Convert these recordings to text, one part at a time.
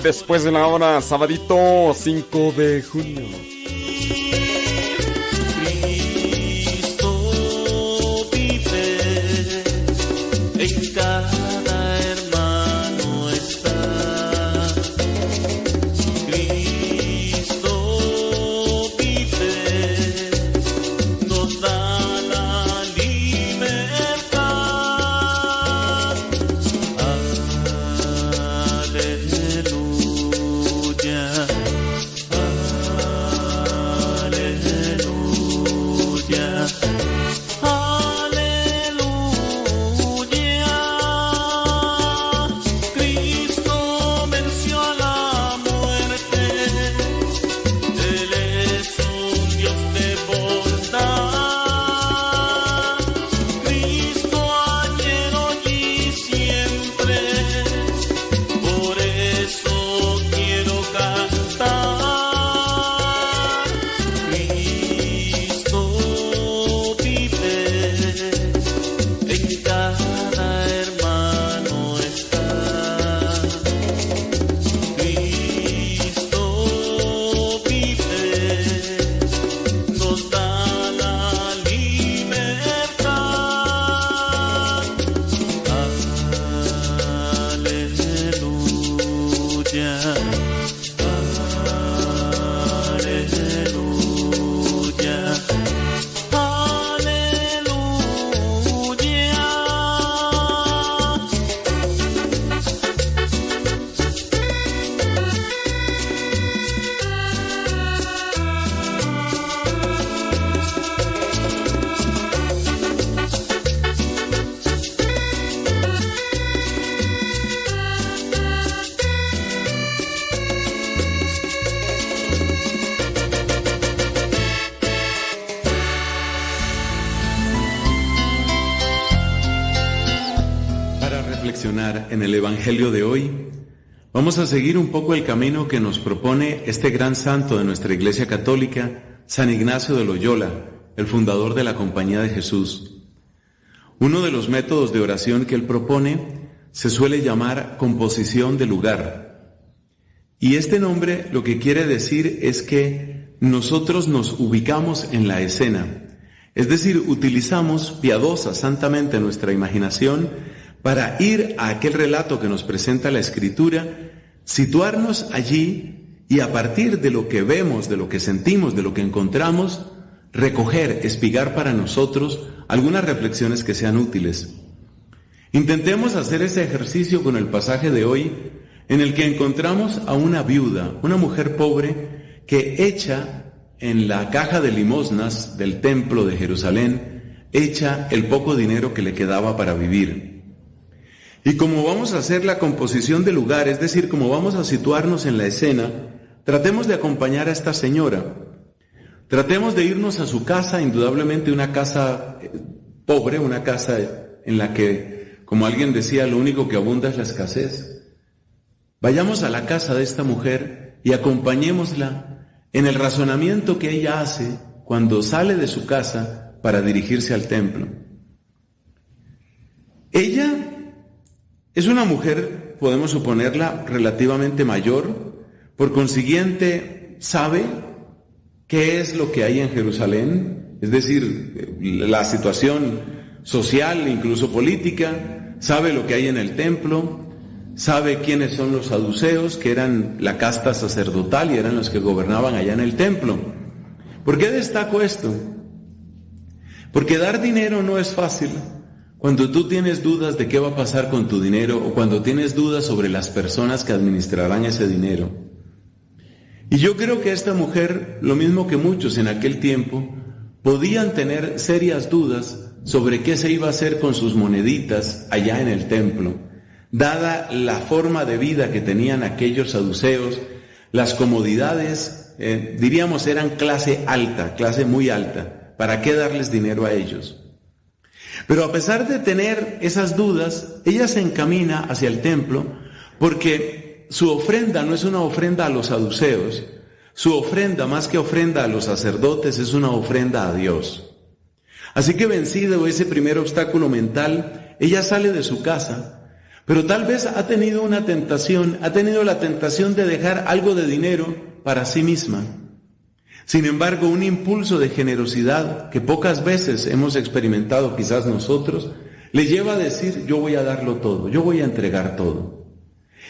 después de la hora, sabadito 5 de junio. Evangelio de hoy, vamos a seguir un poco el camino que nos propone este gran santo de nuestra Iglesia Católica, San Ignacio de Loyola, el fundador de la Compañía de Jesús. Uno de los métodos de oración que él propone se suele llamar composición de lugar. Y este nombre lo que quiere decir es que nosotros nos ubicamos en la escena, es decir, utilizamos piadosa, santamente nuestra imaginación para ir a aquel relato que nos presenta la Escritura, situarnos allí y a partir de lo que vemos, de lo que sentimos, de lo que encontramos, recoger, espigar para nosotros algunas reflexiones que sean útiles. Intentemos hacer ese ejercicio con el pasaje de hoy en el que encontramos a una viuda, una mujer pobre, que echa en la caja de limosnas del templo de Jerusalén, echa el poco dinero que le quedaba para vivir. Y como vamos a hacer la composición del lugar, es decir, como vamos a situarnos en la escena, tratemos de acompañar a esta señora. Tratemos de irnos a su casa, indudablemente una casa eh, pobre, una casa en la que, como alguien decía, lo único que abunda es la escasez. Vayamos a la casa de esta mujer y acompañémosla en el razonamiento que ella hace cuando sale de su casa para dirigirse al templo. Ella es una mujer, podemos suponerla, relativamente mayor, por consiguiente sabe qué es lo que hay en Jerusalén, es decir, la situación social, incluso política, sabe lo que hay en el templo, sabe quiénes son los saduceos, que eran la casta sacerdotal y eran los que gobernaban allá en el templo. ¿Por qué destaco esto? Porque dar dinero no es fácil. Cuando tú tienes dudas de qué va a pasar con tu dinero o cuando tienes dudas sobre las personas que administrarán ese dinero. Y yo creo que esta mujer, lo mismo que muchos en aquel tiempo, podían tener serias dudas sobre qué se iba a hacer con sus moneditas allá en el templo, dada la forma de vida que tenían aquellos saduceos, las comodidades eh, diríamos, eran clase alta, clase muy alta. ¿Para qué darles dinero a ellos? Pero a pesar de tener esas dudas, ella se encamina hacia el templo porque su ofrenda no es una ofrenda a los saduceos, su ofrenda más que ofrenda a los sacerdotes es una ofrenda a Dios. Así que vencido ese primer obstáculo mental, ella sale de su casa, pero tal vez ha tenido una tentación, ha tenido la tentación de dejar algo de dinero para sí misma. Sin embargo, un impulso de generosidad que pocas veces hemos experimentado quizás nosotros, le lleva a decir, yo voy a darlo todo, yo voy a entregar todo.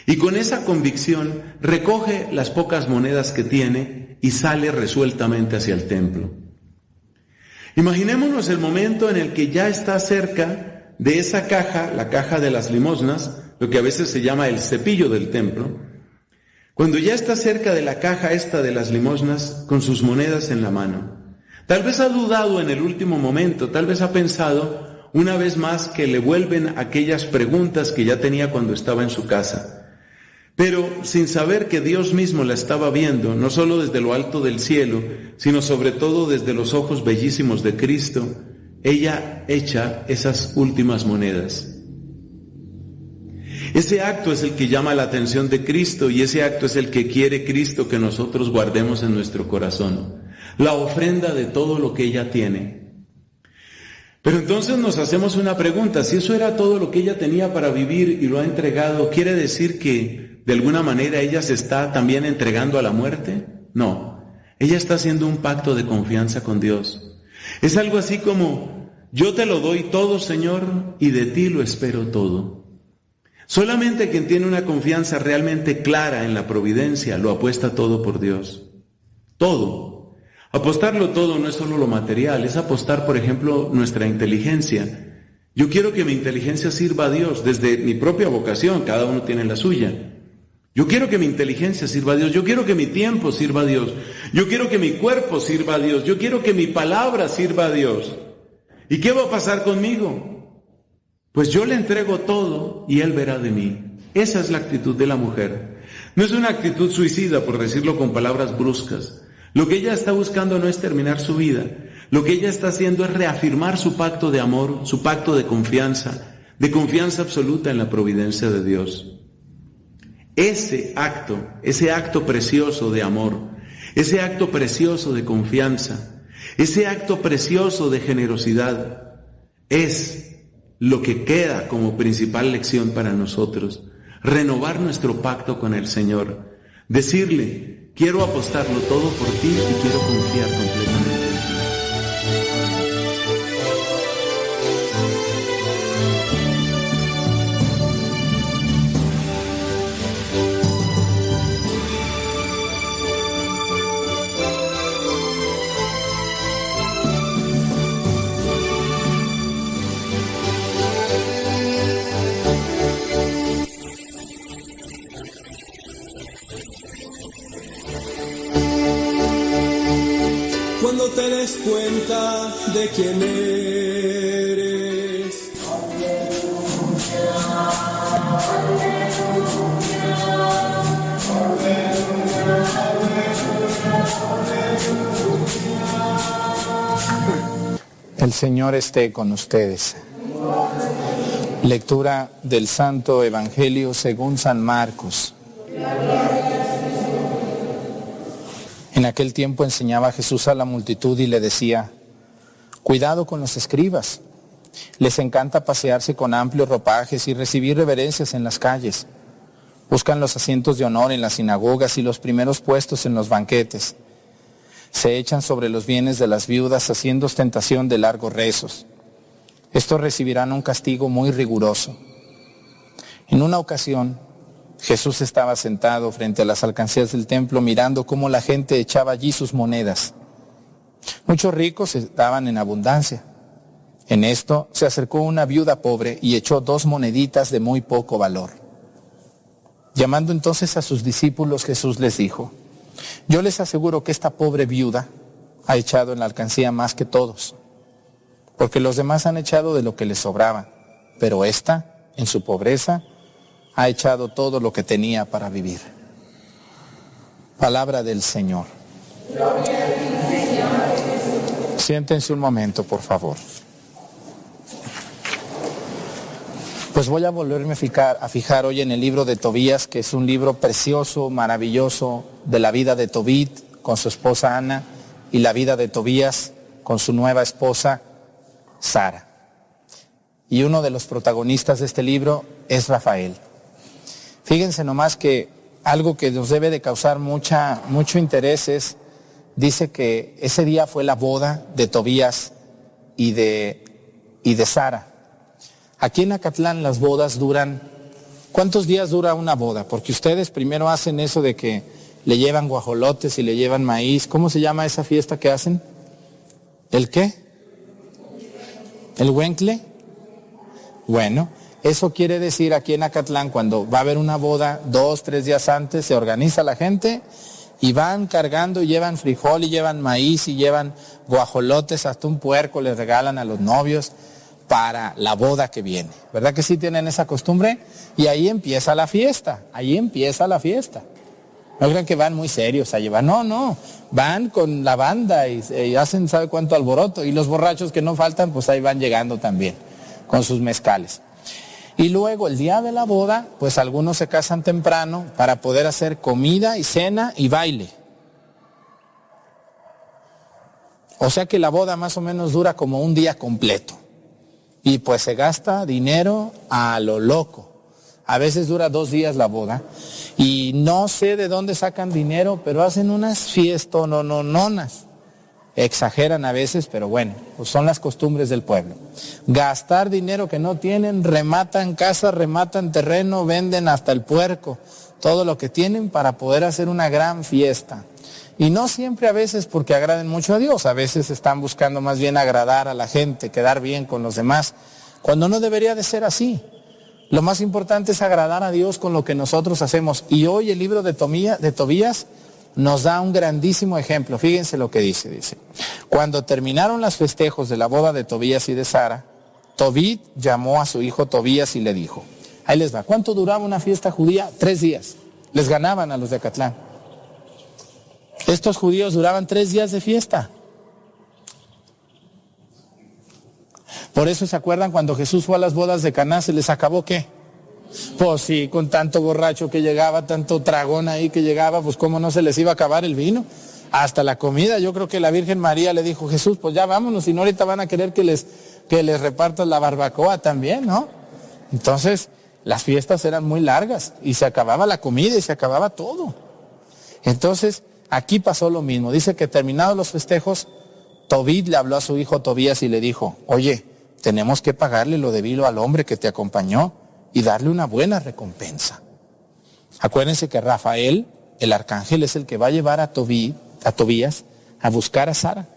Y con esa convicción recoge las pocas monedas que tiene y sale resueltamente hacia el templo. Imaginémonos el momento en el que ya está cerca de esa caja, la caja de las limosnas, lo que a veces se llama el cepillo del templo, cuando ya está cerca de la caja esta de las limosnas con sus monedas en la mano. Tal vez ha dudado en el último momento, tal vez ha pensado una vez más que le vuelven aquellas preguntas que ya tenía cuando estaba en su casa. Pero sin saber que Dios mismo la estaba viendo, no solo desde lo alto del cielo, sino sobre todo desde los ojos bellísimos de Cristo, ella echa esas últimas monedas. Ese acto es el que llama la atención de Cristo y ese acto es el que quiere Cristo que nosotros guardemos en nuestro corazón. La ofrenda de todo lo que ella tiene. Pero entonces nos hacemos una pregunta, si eso era todo lo que ella tenía para vivir y lo ha entregado, ¿quiere decir que de alguna manera ella se está también entregando a la muerte? No, ella está haciendo un pacto de confianza con Dios. Es algo así como, yo te lo doy todo, Señor, y de ti lo espero todo. Solamente quien tiene una confianza realmente clara en la providencia lo apuesta todo por Dios. Todo. Apostarlo todo no es solo lo material, es apostar, por ejemplo, nuestra inteligencia. Yo quiero que mi inteligencia sirva a Dios desde mi propia vocación, cada uno tiene la suya. Yo quiero que mi inteligencia sirva a Dios, yo quiero que mi tiempo sirva a Dios, yo quiero que mi cuerpo sirva a Dios, yo quiero que mi palabra sirva a Dios. ¿Y qué va a pasar conmigo? Pues yo le entrego todo y Él verá de mí. Esa es la actitud de la mujer. No es una actitud suicida, por decirlo con palabras bruscas. Lo que ella está buscando no es terminar su vida. Lo que ella está haciendo es reafirmar su pacto de amor, su pacto de confianza, de confianza absoluta en la providencia de Dios. Ese acto, ese acto precioso de amor, ese acto precioso de confianza, ese acto precioso de generosidad, es lo que queda como principal lección para nosotros. Renovar nuestro pacto con el Señor. Decirle, quiero apostarlo todo por ti y quiero confiar completamente. te des cuenta de quién eres. El Señor esté con ustedes. Lectura del Santo Evangelio según San Marcos. En aquel tiempo enseñaba Jesús a la multitud y le decía, cuidado con los escribas. Les encanta pasearse con amplios ropajes y recibir reverencias en las calles. Buscan los asientos de honor en las sinagogas y los primeros puestos en los banquetes. Se echan sobre los bienes de las viudas haciendo ostentación de largos rezos. Estos recibirán un castigo muy riguroso. En una ocasión, Jesús estaba sentado frente a las alcancías del templo mirando cómo la gente echaba allí sus monedas. Muchos ricos estaban en abundancia. En esto se acercó una viuda pobre y echó dos moneditas de muy poco valor. Llamando entonces a sus discípulos, Jesús les dijo, yo les aseguro que esta pobre viuda ha echado en la alcancía más que todos, porque los demás han echado de lo que les sobraba, pero esta, en su pobreza, ha echado todo lo que tenía para vivir. Palabra del Señor. Siéntense un momento, por favor. Pues voy a volverme a fijar, a fijar hoy en el libro de Tobías, que es un libro precioso, maravilloso, de la vida de Tobit con su esposa Ana y la vida de Tobías con su nueva esposa Sara. Y uno de los protagonistas de este libro es Rafael. Fíjense nomás que algo que nos debe de causar mucha, mucho interés es, dice que ese día fue la boda de Tobías y de, y de Sara. Aquí en Acatlán las bodas duran, ¿cuántos días dura una boda? Porque ustedes primero hacen eso de que le llevan guajolotes y le llevan maíz. ¿Cómo se llama esa fiesta que hacen? ¿El qué? ¿El huencle? Bueno, eso quiere decir aquí en Acatlán, cuando va a haber una boda, dos, tres días antes, se organiza la gente y van cargando y llevan frijol y llevan maíz y llevan guajolotes, hasta un puerco les regalan a los novios para la boda que viene. ¿Verdad que sí tienen esa costumbre? Y ahí empieza la fiesta, ahí empieza la fiesta. No crean que van muy serios a llevar, no, no, van con la banda y, y, hacen sabe cuánto alboroto y los borrachos que no faltan pues ahí van llegando también con sus mezcales. Y luego el día de la boda pues algunos se casan temprano para poder hacer comida y cena y baile. O sea que la boda más o menos dura como un día completo y pues se gasta dinero a lo loco. A veces dura dos días la boda y no sé de dónde sacan dinero, pero hacen unas fiestas no, no, nonas. Exageran a veces, pero bueno, pues son las costumbres del pueblo. Gastar dinero que no tienen, rematan casa, rematan terreno, venden hasta el puerco, todo lo que tienen para poder hacer una gran fiesta. Y no siempre a veces porque agraden mucho a Dios, a veces están buscando más bien agradar a la gente, quedar bien con los demás, cuando no debería de ser así. Lo más importante es agradar a Dios con lo que nosotros hacemos. Y hoy el libro de, de Tobías nos da un grandísimo ejemplo. Fíjense lo que dice, dice. Cuando terminaron los festejos de la boda de Tobías y de Sara, Tobit llamó a su hijo Tobías y le dijo, ahí les va, ¿cuánto duraba una fiesta judía? Tres días. Les ganaban a los de Acatlán. Estos judíos duraban tres días de fiesta. Por eso se acuerdan cuando Jesús fue a las bodas de Caná, se les acabó qué? Pues sí, con tanto borracho que llegaba, tanto tragón ahí que llegaba, pues cómo no se les iba a acabar el vino. Hasta la comida, yo creo que la Virgen María le dijo, Jesús, pues ya vámonos, si no ahorita van a querer que les, que les la barbacoa también, ¿no? Entonces, las fiestas eran muy largas y se acababa la comida y se acababa todo. Entonces, Aquí pasó lo mismo. Dice que terminados los festejos, Tobit le habló a su hijo Tobías y le dijo, oye, tenemos que pagarle lo debido al hombre que te acompañó y darle una buena recompensa. Acuérdense que Rafael, el arcángel, es el que va a llevar a, Tobí, a Tobías a buscar a Sara.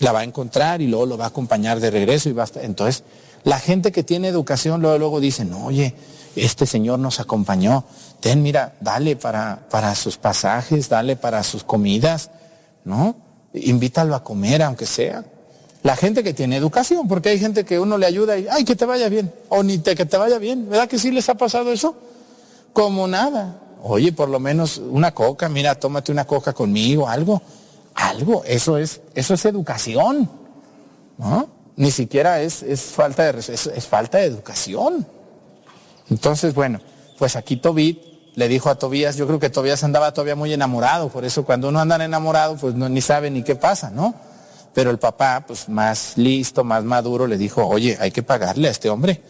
La va a encontrar y luego lo va a acompañar de regreso y va Entonces, la gente que tiene educación luego, luego dice, no, oye, este Señor nos acompañó. Ten, mira, dale para, para sus pasajes, dale para sus comidas, ¿no? Invítalo a comer, aunque sea. La gente que tiene educación, porque hay gente que uno le ayuda y, ay, que te vaya bien, o ni te, que te vaya bien. ¿Verdad que sí les ha pasado eso? Como nada. Oye, por lo menos una coca, mira, tómate una coca conmigo, algo. Algo, eso es, eso es educación. ¿No? Ni siquiera es, es falta de es falta de educación. Entonces, bueno, pues aquí Tobit le dijo a Tobías, yo creo que Tobías andaba todavía muy enamorado, por eso cuando uno anda enamorado, pues no, ni sabe ni qué pasa, ¿no? Pero el papá, pues más listo, más maduro, le dijo, oye, hay que pagarle a este hombre.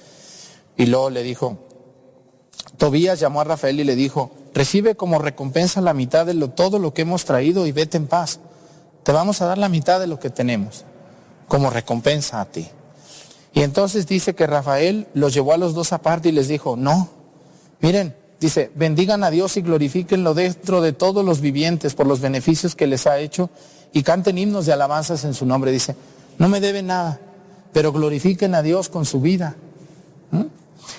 Y luego le dijo, Tobías llamó a Rafael y le dijo, recibe como recompensa la mitad de lo, todo lo que hemos traído y vete en paz. Te vamos a dar la mitad de lo que tenemos, como recompensa a ti. Y entonces dice que Rafael los llevó a los dos aparte y les dijo, no, miren, dice, bendigan a Dios y glorifíquenlo dentro de todos los vivientes por los beneficios que les ha hecho y canten himnos de alabanzas en su nombre. Dice, no me deben nada, pero glorifiquen a Dios con su vida.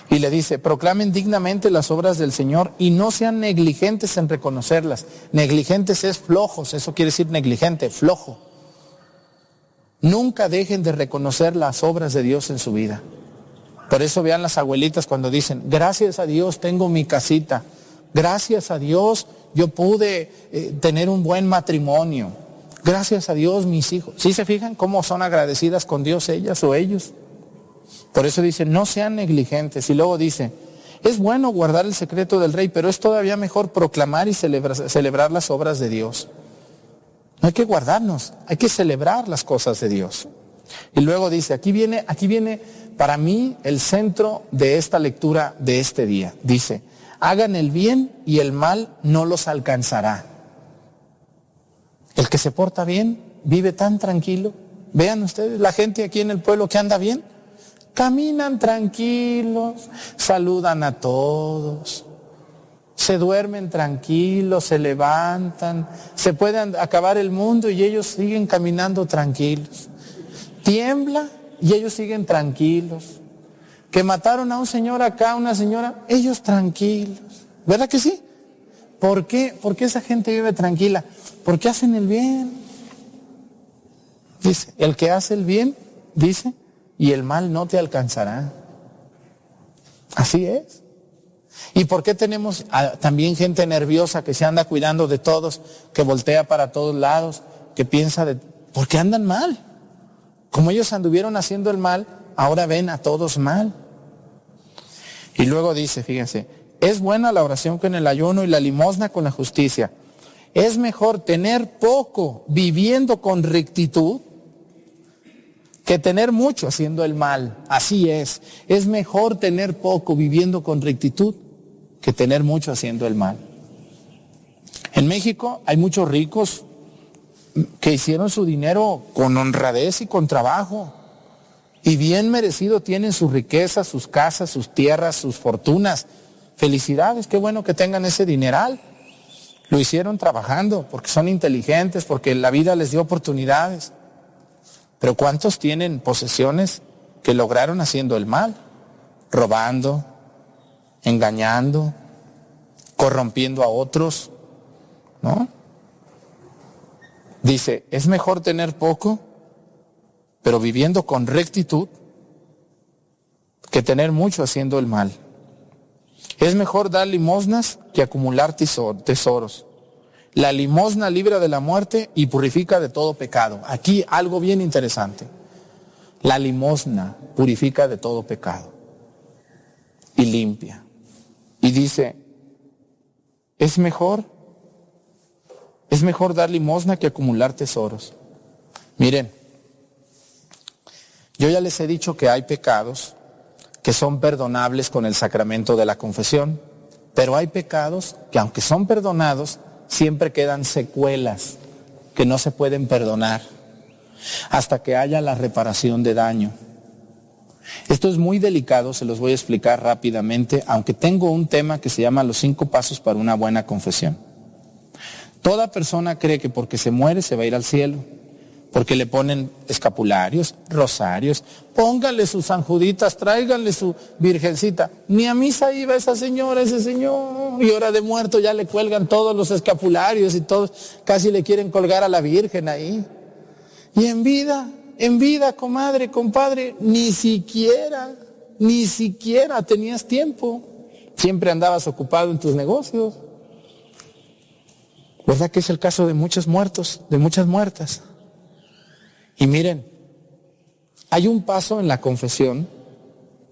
Y le dice, proclamen dignamente las obras del Señor y no sean negligentes en reconocerlas. Negligentes es flojos, eso quiere decir negligente, flojo. Nunca dejen de reconocer las obras de Dios en su vida. Por eso vean las abuelitas cuando dicen, gracias a Dios tengo mi casita, gracias a Dios yo pude eh, tener un buen matrimonio. Gracias a Dios, mis hijos. ¿Sí se fijan cómo son agradecidas con Dios ellas o ellos? Por eso dice, no sean negligentes. Y luego dice, es bueno guardar el secreto del rey, pero es todavía mejor proclamar y celebrar, las obras de Dios. No hay que guardarnos, hay que celebrar las cosas de Dios. Y luego dice, aquí viene, aquí viene para mí el centro de esta lectura de este día. Dice, hagan el bien y el mal no los alcanzará. El que se porta bien vive tan tranquilo. Vean ustedes, la gente aquí en el pueblo que anda bien, caminan tranquilos, saludan a todos, se duermen tranquilos, se levantan, se puede acabar el mundo y ellos siguen caminando tranquilos. Tiembla y ellos siguen tranquilos. Que mataron a un señor acá, una señora, ellos tranquilos. ¿Verdad que sí? ¿Por qué? Porque esa gente vive tranquila. Porque hacen el bien. Dice, el que hace el bien, dice, y el mal no te alcanzará. Así es. ¿Y por qué tenemos también gente nerviosa que se anda cuidando de todos, que voltea para todos lados, que piensa de... Porque andan mal. Como ellos anduvieron haciendo el mal, ahora ven a todos mal. Y luego dice, fíjense, es buena la oración con el ayuno y la limosna con la justicia. Es mejor tener poco viviendo con rectitud que tener mucho haciendo el mal. Así es. Es mejor tener poco viviendo con rectitud que tener mucho haciendo el mal. En México hay muchos ricos que hicieron su dinero con honradez y con trabajo. Y bien merecido tienen su riqueza, sus casas, sus tierras, sus fortunas. Felicidades, qué bueno que tengan ese dineral. Lo hicieron trabajando porque son inteligentes, porque la vida les dio oportunidades. Pero ¿cuántos tienen posesiones que lograron haciendo el mal? Robando, engañando, corrompiendo a otros, ¿no? Dice, es mejor tener poco, pero viviendo con rectitud, que tener mucho haciendo el mal. Es mejor dar limosnas que acumular tesoros. La limosna libra de la muerte y purifica de todo pecado. Aquí algo bien interesante. La limosna purifica de todo pecado y limpia. Y dice, es mejor, es mejor dar limosna que acumular tesoros. Miren, yo ya les he dicho que hay pecados que son perdonables con el sacramento de la confesión, pero hay pecados que aunque son perdonados, siempre quedan secuelas que no se pueden perdonar hasta que haya la reparación de daño. Esto es muy delicado, se los voy a explicar rápidamente, aunque tengo un tema que se llama los cinco pasos para una buena confesión. Toda persona cree que porque se muere se va a ir al cielo, porque le ponen escapularios, rosarios, pónganle sus sanjuditas, tráiganle su virgencita. Ni a misa iba esa señora, ese señor, y hora de muerto ya le cuelgan todos los escapularios y todos, casi le quieren colgar a la Virgen ahí. Y en vida en vida, comadre, compadre, ni siquiera, ni siquiera tenías tiempo. Siempre andabas ocupado en tus negocios. ¿Verdad que es el caso de muchos muertos, de muchas muertas? Y miren, hay un paso en la confesión,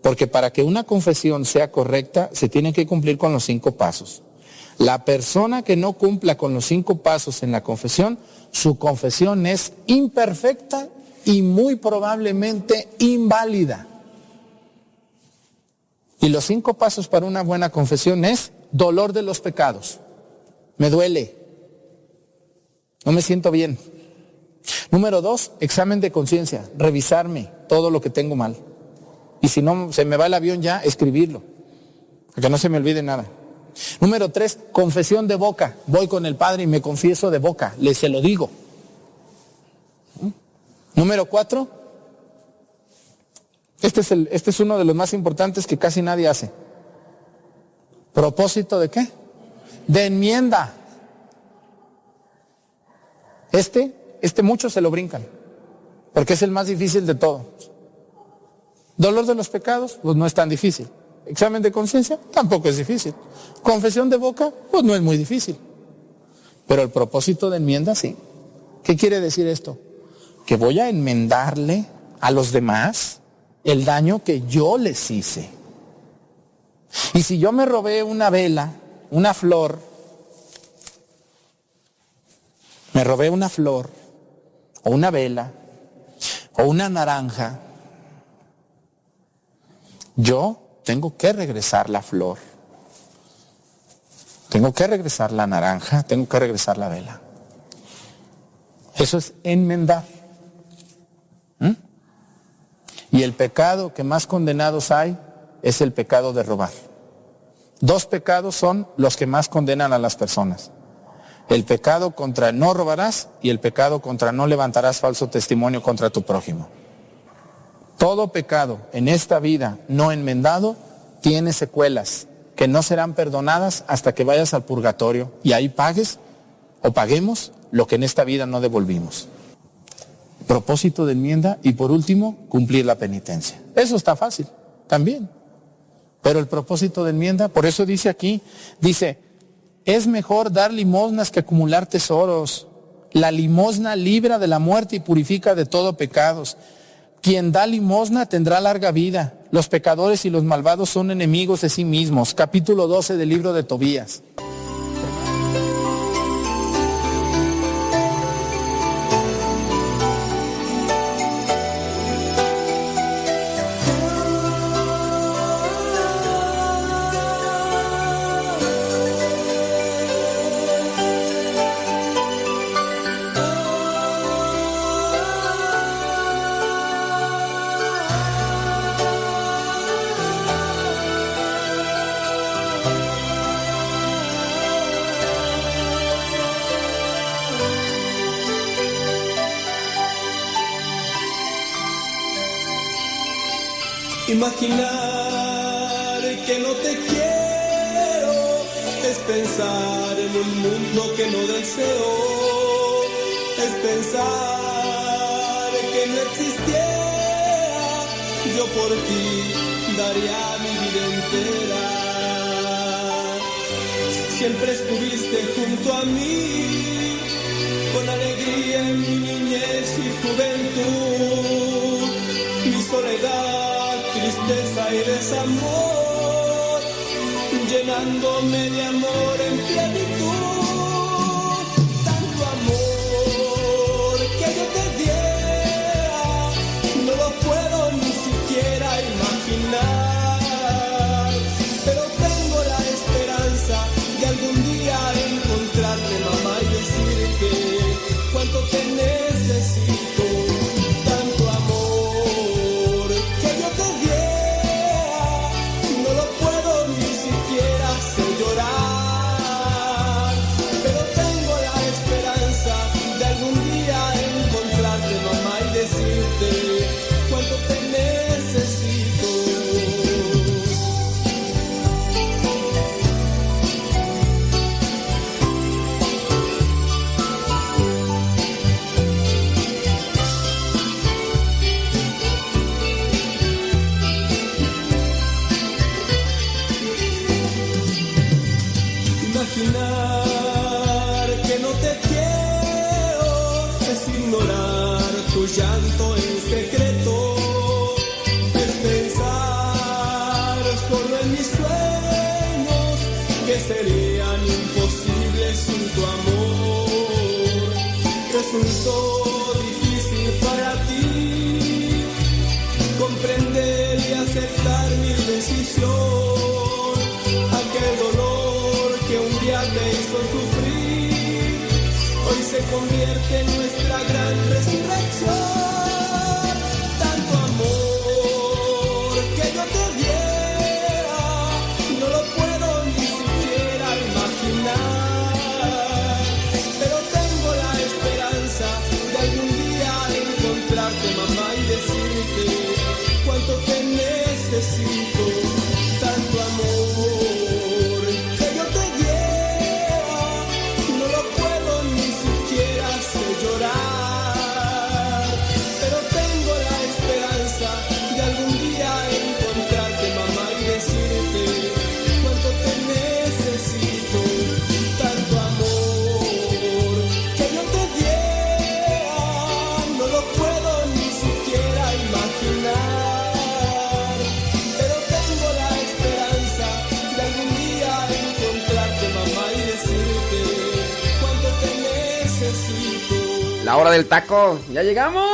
porque para que una confesión sea correcta se tiene que cumplir con los cinco pasos. La persona que no cumpla con los cinco pasos en la confesión, su confesión es imperfecta y muy probablemente inválida. Y los cinco pasos para una buena confesión es dolor de los pecados. Me duele. No me siento bien. Número dos, examen de conciencia. Revisarme todo lo que tengo mal. Y si no se me va el avión ya, escribirlo. Para que no se me olvide nada. Número tres, confesión de boca. Voy con el Padre y me confieso de boca. Le se lo digo. Número cuatro, este es, el, este es uno de los más importantes que casi nadie hace. ¿Propósito de qué? De enmienda. Este, este muchos se lo brincan, porque es el más difícil de todos. Dolor de los pecados, pues no es tan difícil. Examen de conciencia, tampoco es difícil. Confesión de boca, pues no es muy difícil. Pero el propósito de enmienda sí. ¿Qué quiere decir esto? Que voy a enmendarle a los demás el daño que yo les hice. Y si yo me robé una vela, una flor, me robé una flor, o una vela, o una naranja, yo tengo que regresar la flor. Tengo que regresar la naranja, tengo que regresar la vela. Eso es enmendar. ¿Mm? Y el pecado que más condenados hay es el pecado de robar. Dos pecados son los que más condenan a las personas. El pecado contra no robarás y el pecado contra no levantarás falso testimonio contra tu prójimo. Todo pecado en esta vida no enmendado tiene secuelas que no serán perdonadas hasta que vayas al purgatorio y ahí pagues o paguemos lo que en esta vida no devolvimos. Propósito de enmienda y por último, cumplir la penitencia. Eso está fácil, también. Pero el propósito de enmienda, por eso dice aquí, dice, es mejor dar limosnas que acumular tesoros. La limosna libra de la muerte y purifica de todo pecados. Quien da limosna tendrá larga vida. Los pecadores y los malvados son enemigos de sí mismos. Capítulo 12 del libro de Tobías. Del taco. ¡Ya llegamos!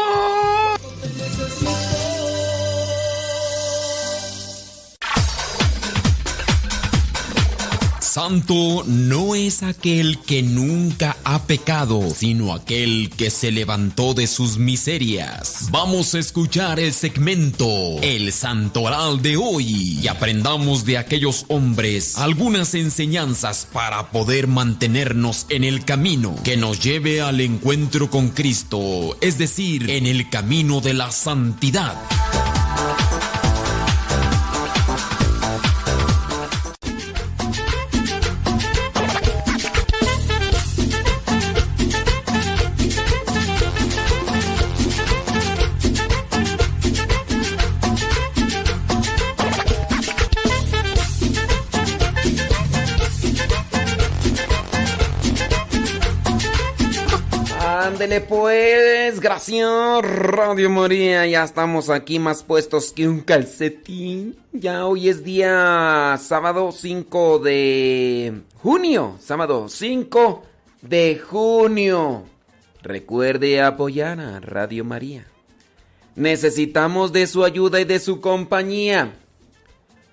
Santo no es aquel que nunca ha pecado, sino aquel que se levantó de sus miserias. Vamos a escuchar el segmento El Santoral de hoy y aprendamos de aquellos hombres algunas enseñanzas para poder mantenernos en el camino que nos lleve al encuentro con Cristo, es decir, en el camino de la santidad. Ándele pues, gracias Radio María, ya estamos aquí más puestos que un calcetín. Ya hoy es día sábado 5 de junio, sábado 5 de junio. Recuerde apoyar a Radio María. Necesitamos de su ayuda y de su compañía,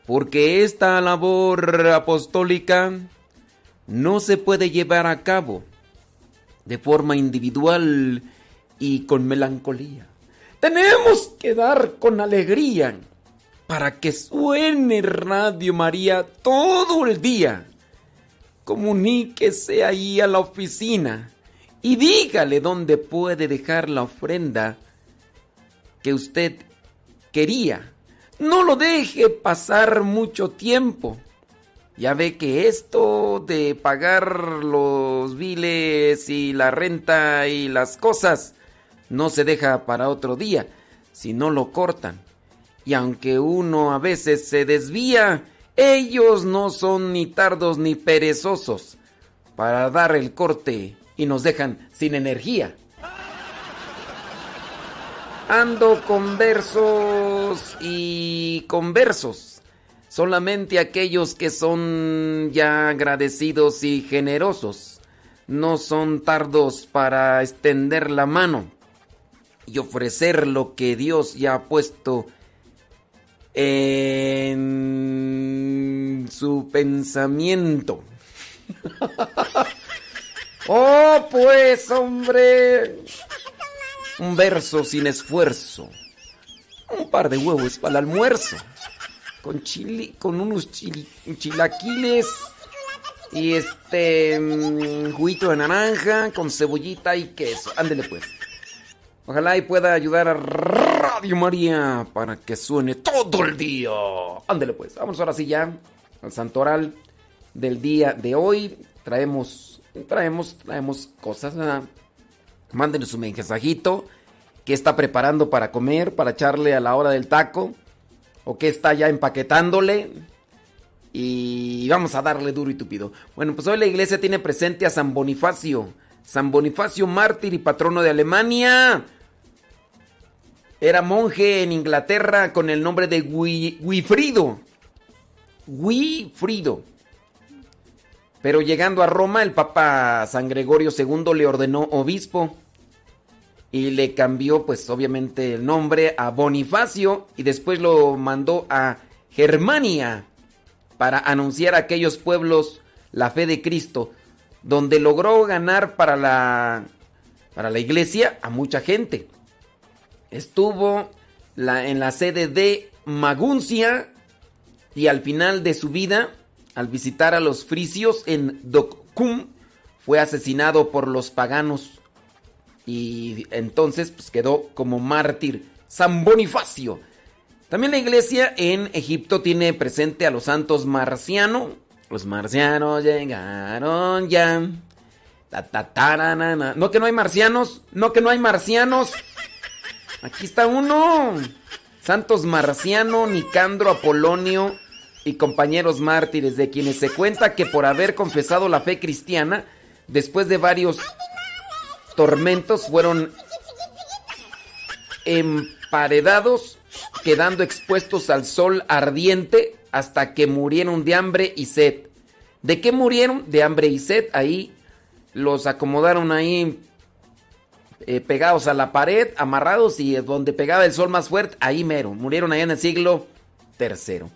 porque esta labor apostólica no se puede llevar a cabo de forma individual y con melancolía. Tenemos que dar con alegría para que suene Radio María todo el día. Comuníquese ahí a la oficina y dígale dónde puede dejar la ofrenda que usted quería. No lo deje pasar mucho tiempo. Ya ve que esto de pagar los biles y la renta y las cosas no se deja para otro día, si no lo cortan. Y aunque uno a veces se desvía, ellos no son ni tardos ni perezosos para dar el corte y nos dejan sin energía. Ando con versos y conversos Solamente aquellos que son ya agradecidos y generosos no son tardos para extender la mano y ofrecer lo que Dios ya ha puesto en su pensamiento. oh, pues, hombre. Un verso sin esfuerzo. Un par de huevos para el almuerzo con chile, con unos chilaquiles y este mm, juguito de naranja con cebollita y queso. Ándele pues. Ojalá y pueda ayudar a Radio María para que suene todo el día. Ándele pues. Vamos ahora sí ya al santoral del día de hoy. Traemos, traemos, traemos cosas. ¿verdad? Mándenos su mensajito. ¿Qué está preparando para comer? Para echarle a la hora del taco o que está ya empaquetándole. Y vamos a darle duro y tupido. Bueno, pues hoy la iglesia tiene presente a San Bonifacio. San Bonifacio, mártir y patrono de Alemania. Era monje en Inglaterra con el nombre de Wifrido. Wifrido. Pero llegando a Roma, el Papa San Gregorio II le ordenó obispo y le cambió pues obviamente el nombre a Bonifacio y después lo mandó a Germania para anunciar a aquellos pueblos la fe de Cristo, donde logró ganar para la para la iglesia a mucha gente. Estuvo la, en la sede de Maguncia y al final de su vida, al visitar a los frisios en Dokkum, fue asesinado por los paganos y entonces pues, quedó como mártir San Bonifacio. También la iglesia en Egipto tiene presente a los santos marcianos. Los marcianos llegaron ya. no que no hay marcianos, no que no hay marcianos. Aquí está uno. Santos Marciano, Nicandro, Apolonio y compañeros mártires, de quienes se cuenta que por haber confesado la fe cristiana, después de varios tormentos fueron emparedados, quedando expuestos al sol ardiente hasta que murieron de hambre y sed. ¿De qué murieron? De hambre y sed. Ahí los acomodaron ahí eh, pegados a la pared, amarrados y donde pegaba el sol más fuerte, ahí mero. Murieron allá en el siglo tercero.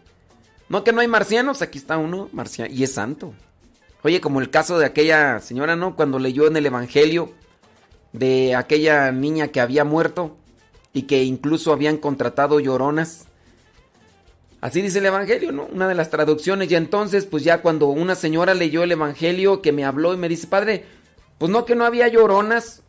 No que no hay marcianos, aquí está uno, marciano, y es santo. Oye, como el caso de aquella señora, ¿no? Cuando leyó en el Evangelio de aquella niña que había muerto y que incluso habían contratado lloronas. Así dice el Evangelio, ¿no? Una de las traducciones. Y entonces, pues ya cuando una señora leyó el Evangelio que me habló y me dice, padre, pues no que no había lloronas.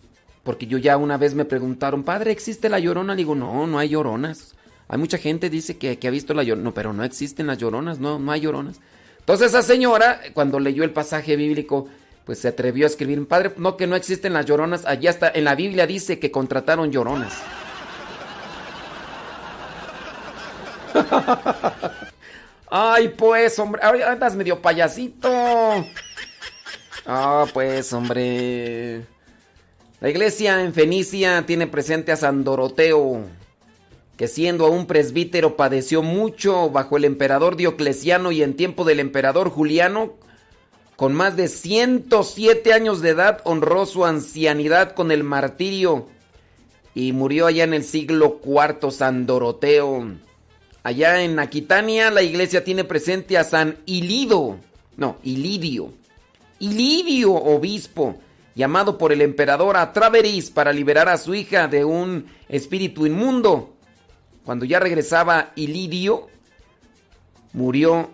Porque yo ya una vez me preguntaron, padre, ¿existe la llorona? Le digo, no, no hay lloronas. Hay mucha gente dice que, que ha visto la llorona. No, pero no existen las lloronas, no, no hay lloronas. Entonces esa señora, cuando leyó el pasaje bíblico, pues se atrevió a escribir, padre, no que no existen las lloronas, allá está, en la Biblia dice que contrataron lloronas. Ay, pues, hombre, ahora andas medio payasito. Ah, pues, hombre. La iglesia en Fenicia tiene presente a San Doroteo, que siendo aún presbítero padeció mucho bajo el emperador Diocleciano y en tiempo del emperador Juliano, con más de 107 años de edad, honró su ancianidad con el martirio y murió allá en el siglo IV San Doroteo. Allá en Aquitania la iglesia tiene presente a San Ilido, no, Ilidio, Ilidio obispo, llamado por el emperador a Traveris para liberar a su hija de un espíritu inmundo. Cuando ya regresaba Ilidio, murió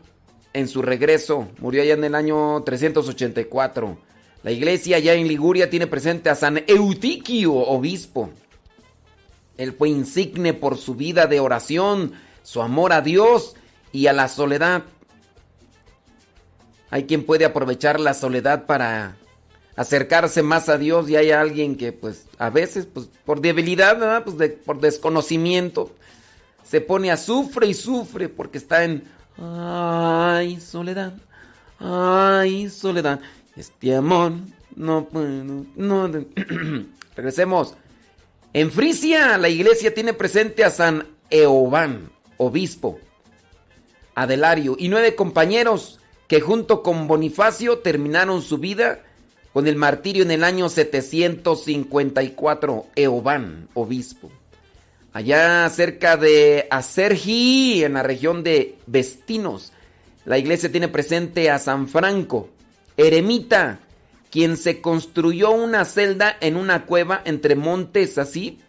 en su regreso, murió allá en el año 384. La iglesia allá en Liguria tiene presente a San Eutiquio, obispo. Él fue insigne por su vida de oración, su amor a Dios y a la soledad. Hay quien puede aprovechar la soledad para acercarse más a Dios y hay alguien que pues a veces pues por debilidad, pues por desconocimiento se pone a sufre y sufre porque está en ay soledad, ay soledad, este amor no puedo, no regresemos. En Frisia la iglesia tiene presente a San Eoban, obispo, Adelario y nueve compañeros que junto con Bonifacio terminaron su vida con el martirio en el año 754, Eoban, obispo. Allá cerca de Acergi, en la región de Vestinos, la iglesia tiene presente a San Franco, eremita, quien se construyó una celda en una cueva entre montes así,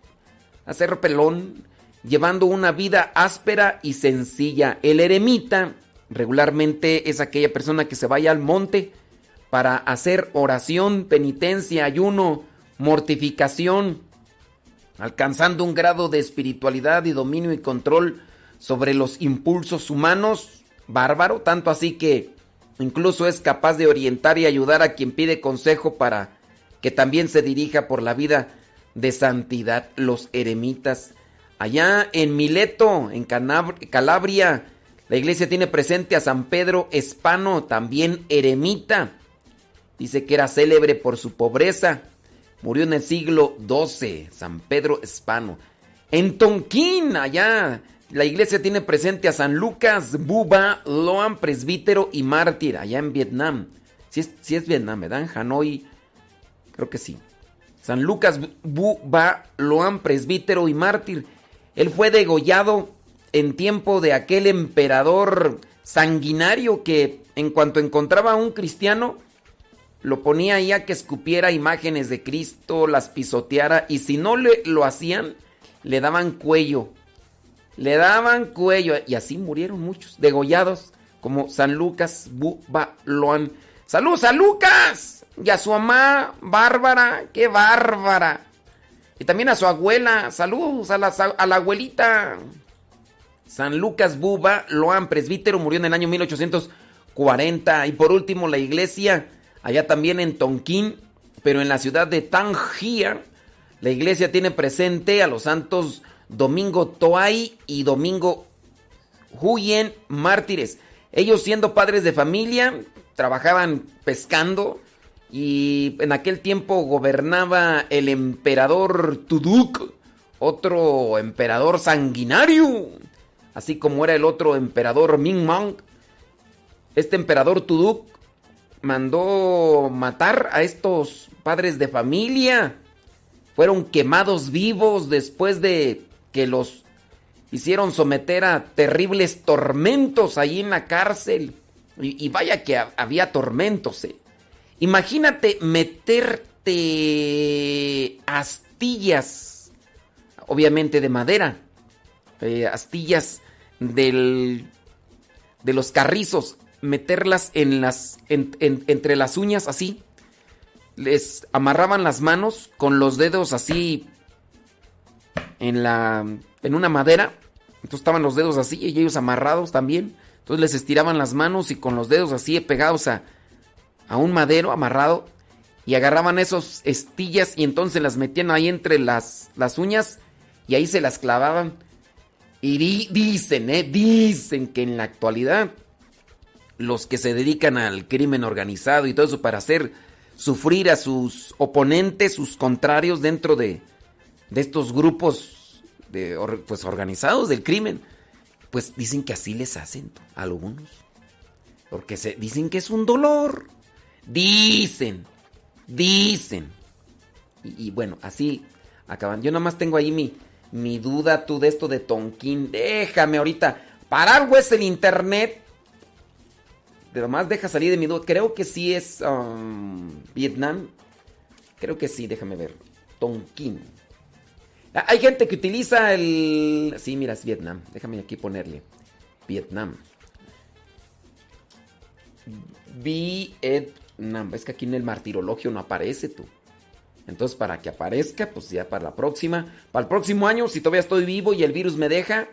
a Cerro Pelón, llevando una vida áspera y sencilla. El eremita regularmente es aquella persona que se vaya al monte, para hacer oración, penitencia, ayuno, mortificación, alcanzando un grado de espiritualidad y dominio y control sobre los impulsos humanos bárbaro, tanto así que incluso es capaz de orientar y ayudar a quien pide consejo para que también se dirija por la vida de santidad, los eremitas. Allá en Mileto, en Calabria, la iglesia tiene presente a San Pedro Espano, también eremita. Dice que era célebre por su pobreza. Murió en el siglo XII, San Pedro Hispano. En Tonquín, allá, la iglesia tiene presente a San Lucas Buba Loan, presbítero y mártir, allá en Vietnam. Si es, si es Vietnam, ¿verdad? Hanoi, creo que sí. San Lucas Buba Loan, presbítero y mártir. Él fue degollado en tiempo de aquel emperador sanguinario que en cuanto encontraba a un cristiano, lo ponía ahí a que escupiera imágenes de Cristo, las pisoteara y si no le, lo hacían, le daban cuello. Le daban cuello y así murieron muchos, degollados, como San Lucas Bubaloan. ¡Saludos a Lucas! Y a su mamá, Bárbara, qué bárbara. Y también a su abuela, saludos a la, a la abuelita. San Lucas Buba Loan, presbítero, murió en el año 1840. Y por último, la iglesia allá también en Tonquín, pero en la ciudad de Tangier, la iglesia tiene presente a los santos Domingo Toay y Domingo Huyen mártires. Ellos siendo padres de familia, trabajaban pescando y en aquel tiempo gobernaba el emperador Tuduk, otro emperador sanguinario, así como era el otro emperador Ming Mang. Este emperador Tuduk mandó matar a estos padres de familia fueron quemados vivos después de que los hicieron someter a terribles tormentos ahí en la cárcel. Y, vaya que había tormentos. Eh. Imagínate meterte astillas, obviamente de madera, eh, astillas del, de los carrizos, meterlas en las, entre las uñas así. Les amarraban las manos con los dedos así en la en una madera. Entonces estaban los dedos así y ellos amarrados también. Entonces les estiraban las manos y con los dedos así pegados a, a un madero amarrado y agarraban esos estillas y entonces las metían ahí entre las, las uñas y ahí se las clavaban. Y dicen, eh, dicen que en la actualidad los que se dedican al crimen organizado y todo eso para hacer sufrir a sus oponentes, sus contrarios dentro de, de estos grupos de, pues, organizados del crimen, pues dicen que así les hacen a algunos. Porque se, dicen que es un dolor. Dicen, dicen. Y, bueno, así acaban. Yo nada más tengo ahí mi, mi duda tú de esto de Tonkin. Déjame ahorita parar, pues, el internet. De más deja salir de mi duda. Creo que sí es um, Vietnam. Creo que sí, déjame ver. Tonkin. Ah, hay gente que utiliza el... Sí, mira, es Vietnam. Déjame aquí ponerle. Vietnam. Vietnam. Es que aquí en el martirologio no aparece tú. Entonces, para que aparezca, pues ya para la próxima, para el próximo año, si todavía estoy vivo y el virus me deja,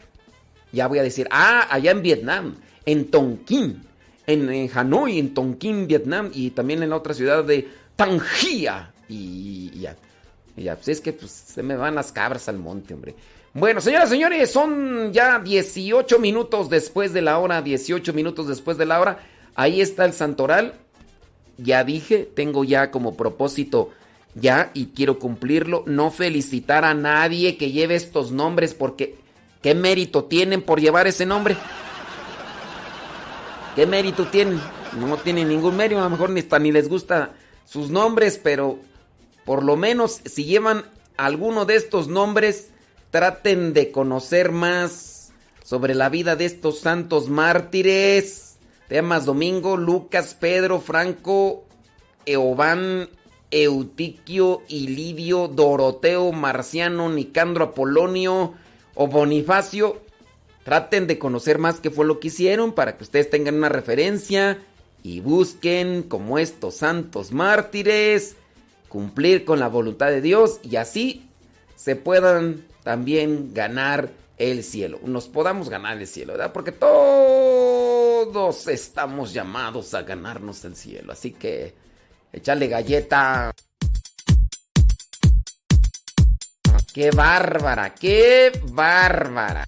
ya voy a decir, ah, allá en Vietnam, en Tonkin, en, Hanoi, en Tonkin, Vietnam, y también en la otra ciudad de Tangia. Y, ya, y ya, pues es que pues, se me van las cabras al monte, hombre. Bueno, señoras y señores, son ya 18 minutos después de la hora, 18 minutos después de la hora. Ahí está el santoral. Ya dije, tengo ya como propósito ya y quiero cumplirlo, no felicitar a nadie que lleve estos nombres porque ¿qué mérito tienen por llevar ese nombre? ¿Qué mérito tienen? No tienen ningún mérito, a lo mejor ni, ni les gusta sus nombres, pero por lo menos si llevan alguno de estos nombres, traten de conocer más sobre la vida de estos santos mártires. Temas Domingo, Lucas, Pedro, Franco, Eoban, Eutiquio, Ilidio, Doroteo, Marciano, Nicandro, Apolonio o Bonifacio. Traten de conocer más qué fue lo que hicieron para que ustedes tengan una referencia y busquen como estos santos mártires cumplir con la voluntad de Dios y así se puedan también ganar el cielo. Nos podamos ganar el cielo, ¿verdad? Porque todos estamos llamados a ganarnos el cielo. Así que Echarle galleta. ¡Qué bárbara! ¡Qué bárbara!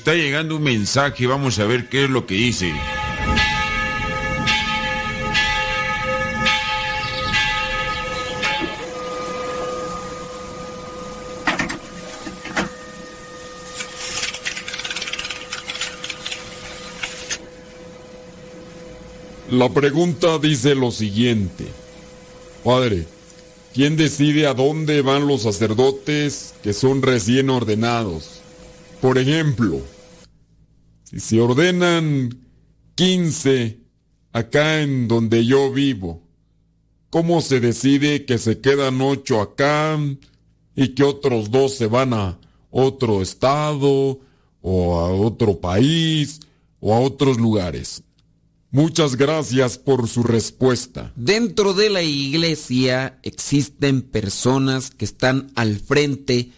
Está llegando un mensaje, vamos a ver qué es lo que dice. La pregunta dice lo siguiente. Padre, ¿quién decide a dónde van los sacerdotes que son recién ordenados? Por ejemplo, si se ordenan 15 acá en donde yo vivo, ¿cómo se decide que se quedan 8 acá y que otros dos se van a otro estado o a otro país o a otros lugares? Muchas gracias por su respuesta. Dentro de la iglesia existen personas que están al frente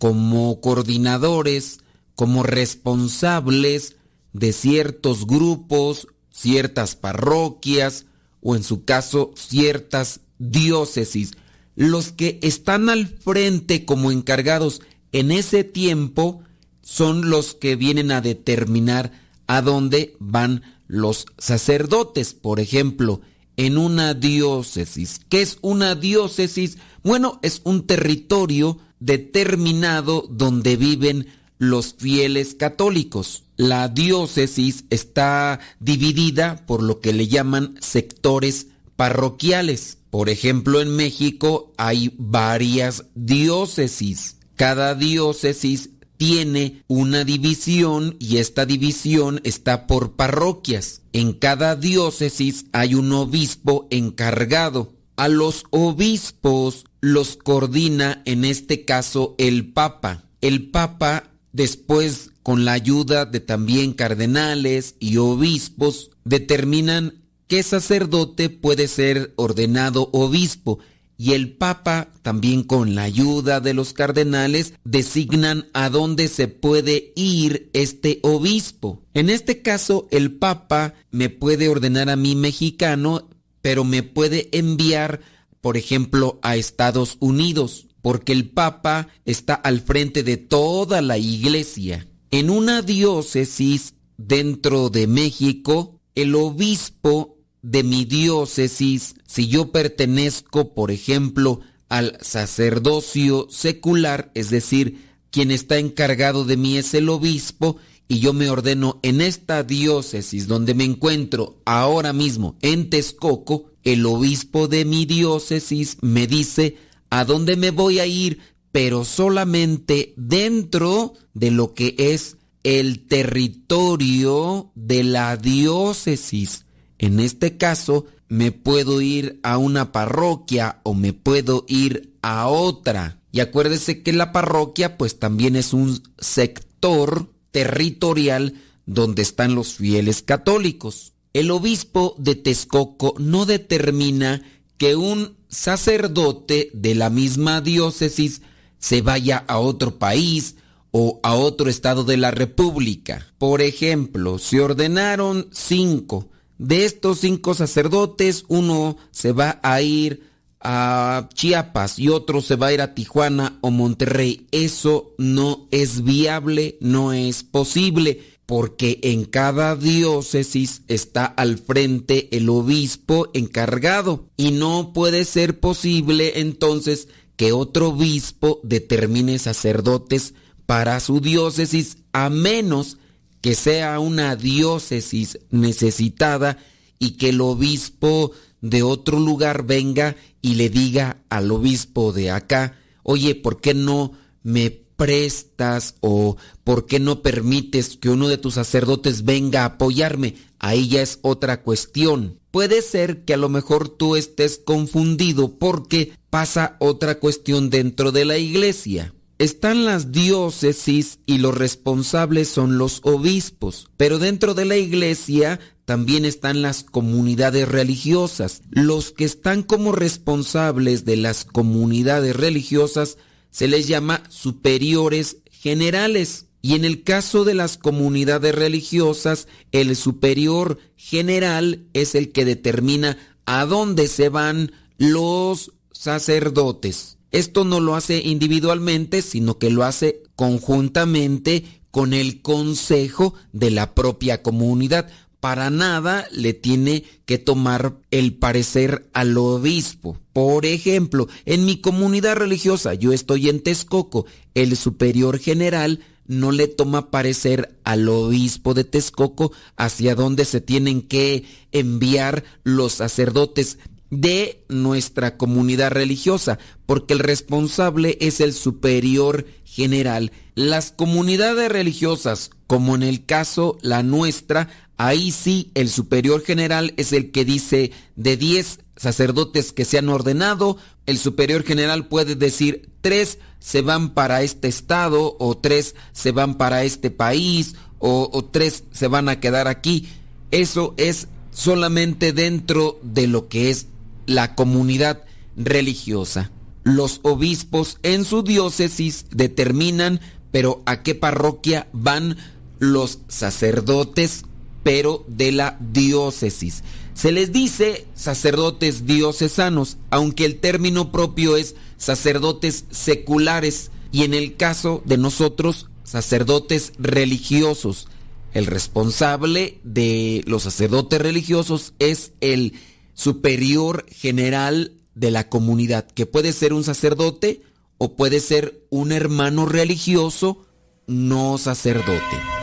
como coordinadores, como responsables de ciertos grupos, ciertas parroquias o en su caso ciertas diócesis. Los que están al frente como encargados en ese tiempo son los que vienen a determinar a dónde van los sacerdotes, por ejemplo, en una diócesis. ¿Qué es una diócesis? Bueno, es un territorio determinado donde viven los fieles católicos. La diócesis está dividida por lo que le llaman sectores parroquiales. Por ejemplo, en México hay varias diócesis. Cada diócesis tiene una división y esta división está por parroquias. En cada diócesis hay un obispo encargado. A los obispos los coordina en este caso el Papa. El Papa después con la ayuda de también cardenales y obispos determinan qué sacerdote puede ser ordenado obispo y el Papa, también con la ayuda de los cardenales, designan a dónde se puede ir este obispo. En este caso, el Papa me puede ordenar a mí mexicano, pero me puede enviar, por ejemplo, a Estados Unidos, porque el Papa está al frente de toda la iglesia. En una diócesis dentro de México, el obispo de mi diócesis, si yo pertenezco, por ejemplo, al sacerdocio secular, es decir, quien está encargado de mí es el obispo, y yo me ordeno en esta diócesis donde me encuentro ahora mismo, en Texcoco, el obispo de mi diócesis me dice a dónde me voy a ir, pero solamente dentro de lo que es el territorio de la diócesis. En este caso, me puedo ir a una parroquia o me puedo ir a otra. Y acuérdese que la parroquia pues también es un sector territorial donde están los fieles católicos. El obispo de Texcoco no determina que un sacerdote de la misma diócesis se vaya a otro país o a otro estado de la República. Por ejemplo, se ordenaron cinco de estos cinco sacerdotes, uno se va a ir a Chiapas y otro se va a ir a Tijuana o Monterrey. Eso no es viable, no es posible, porque en cada diócesis está al frente el obispo encargado y no puede ser posible entonces que otro obispo determine sacerdotes para su diócesis a menos que sea una diócesis necesitada y que el obispo de otro lugar venga y le diga al obispo de acá, oye, ¿por qué no me prestas o por qué no permites que uno de tus sacerdotes venga a apoyarme? Ahí ya es otra cuestión. Puede ser que a lo mejor tú estés confundido porque pasa otra cuestión dentro de la iglesia están las diócesis y los responsables son los obispos, pero dentro de la iglesia también están las comunidades religiosas. Los que están como responsables de las comunidades religiosas se les llama superiores generales. Y en el caso de las comunidades religiosas, el superior general es el que determina a dónde se van los sacerdotes. Esto no lo hace individualmente, sino que lo hace conjuntamente con el consejo de la propia comunidad. Para nada le tiene que tomar el parecer al obispo. Por ejemplo, en mi comunidad religiosa, yo estoy en Texcoco, el superior general no le toma parecer al obispo de Texcoco hacia dónde se tienen que enviar los sacerdotes de nuestra comunidad religiosa, porque el responsable es el superior general. Las comunidades religiosas, como en el caso la nuestra, ahí sí el superior general es el que dice de 10 sacerdotes que se han ordenado, el superior general puede decir tres se van para este estado o tres se van para este país o, o tres se van a quedar aquí. Eso es solamente dentro de lo que es la comunidad religiosa. Los obispos en su diócesis determinan, pero a qué parroquia van los sacerdotes, pero de la diócesis. Se les dice sacerdotes diocesanos, aunque el término propio es sacerdotes seculares y en el caso de nosotros, sacerdotes religiosos. El responsable de los sacerdotes religiosos es el superior general de la comunidad, que puede ser un sacerdote o puede ser un hermano religioso no sacerdote.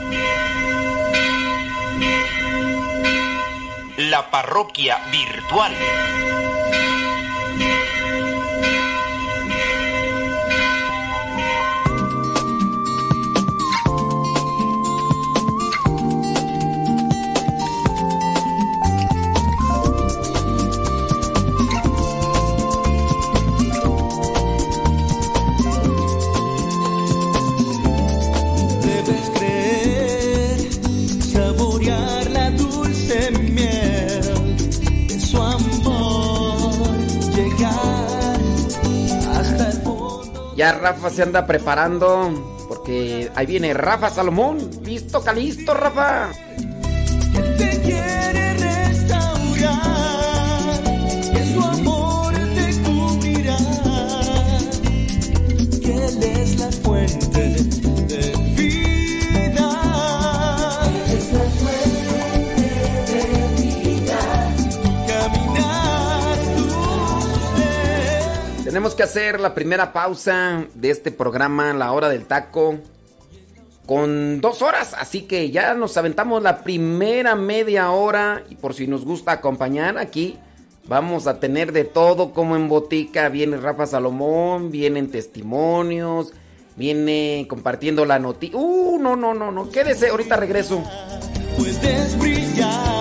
La parroquia virtual. Ya Rafa se anda preparando porque ahí viene Rafa Salomón. Listo, calisto, Rafa. Tenemos que hacer la primera pausa de este programa, La Hora del Taco, con dos horas. Así que ya nos aventamos la primera media hora. Y por si nos gusta acompañar aquí, vamos a tener de todo como en botica. Viene Rafa Salomón, vienen testimonios, viene compartiendo la noticia. Uh, no, no, no, no. Quédese, ahorita regreso. puedes brillar.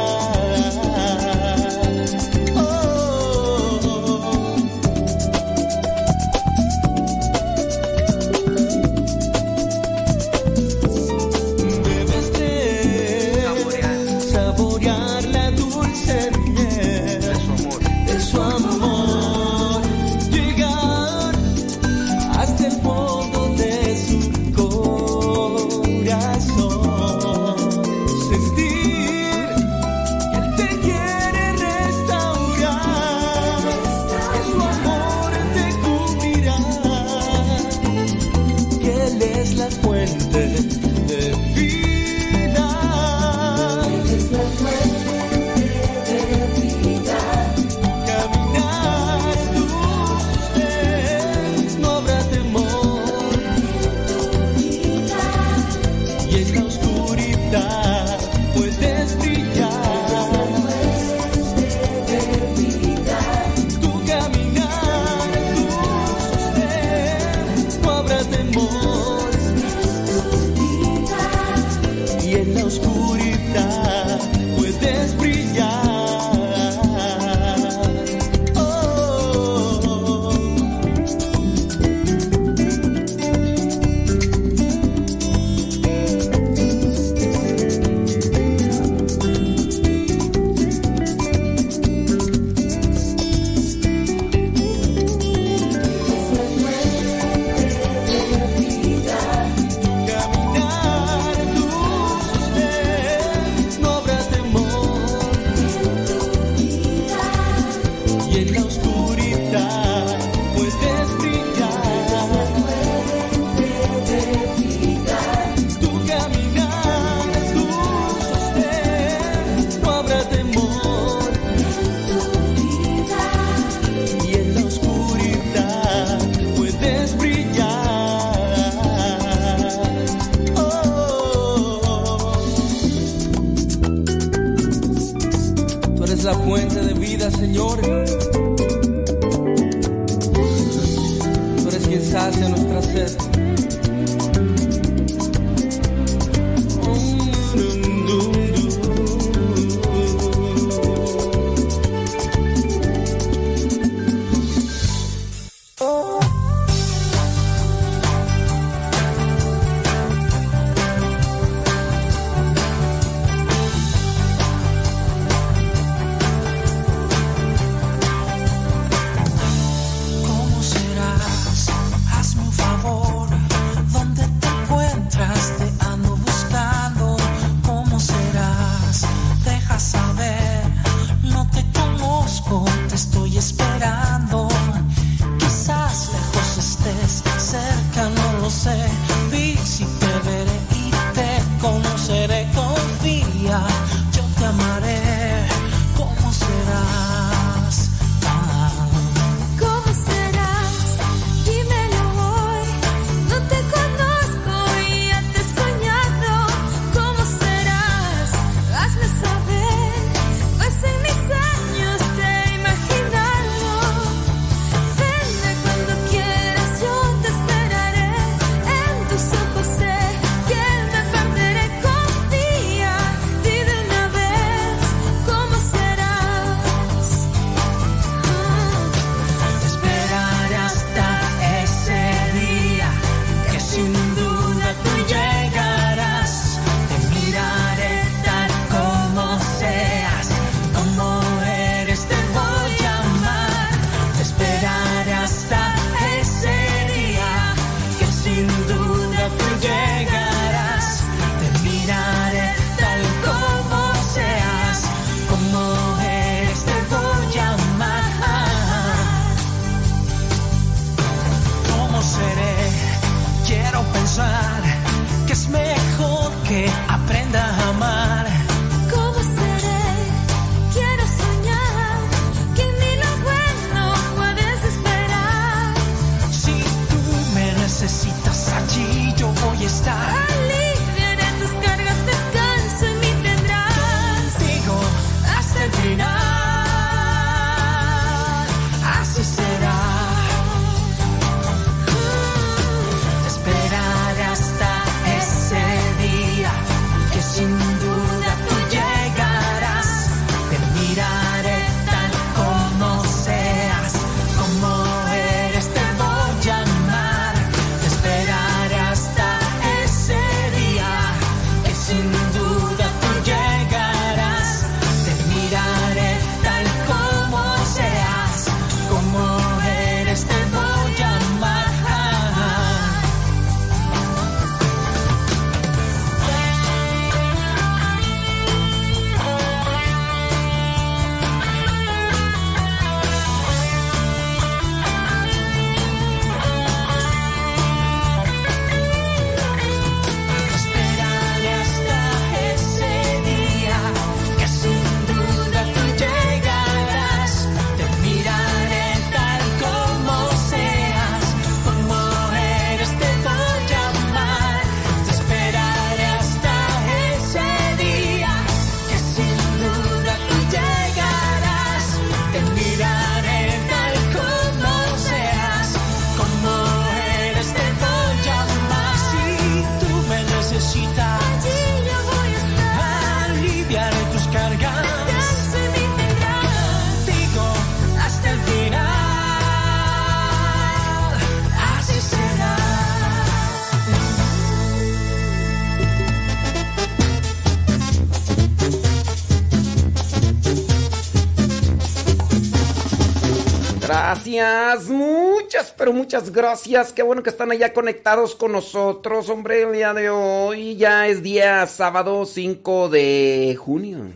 muchas, pero muchas gracias. Qué bueno que están allá conectados con nosotros, hombre. El día de hoy ya es día sábado 5 de junio.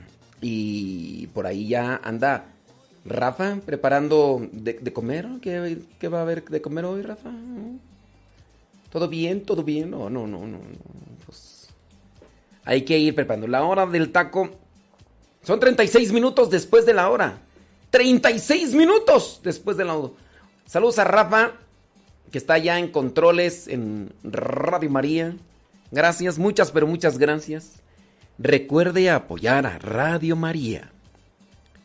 Y por ahí ya anda Rafa preparando de, comer. ¿Qué, va a haber de comer hoy, Rafa? ¿Todo bien? ¿Todo bien? No, no, no, no. Pues, hay que ir preparando. La hora del taco. Son 36 minutos después de la hora. 36 minutos después de la... Saludos a Rafa, que está allá en controles en Radio María. Gracias, muchas, pero muchas gracias. Recuerde apoyar a Radio María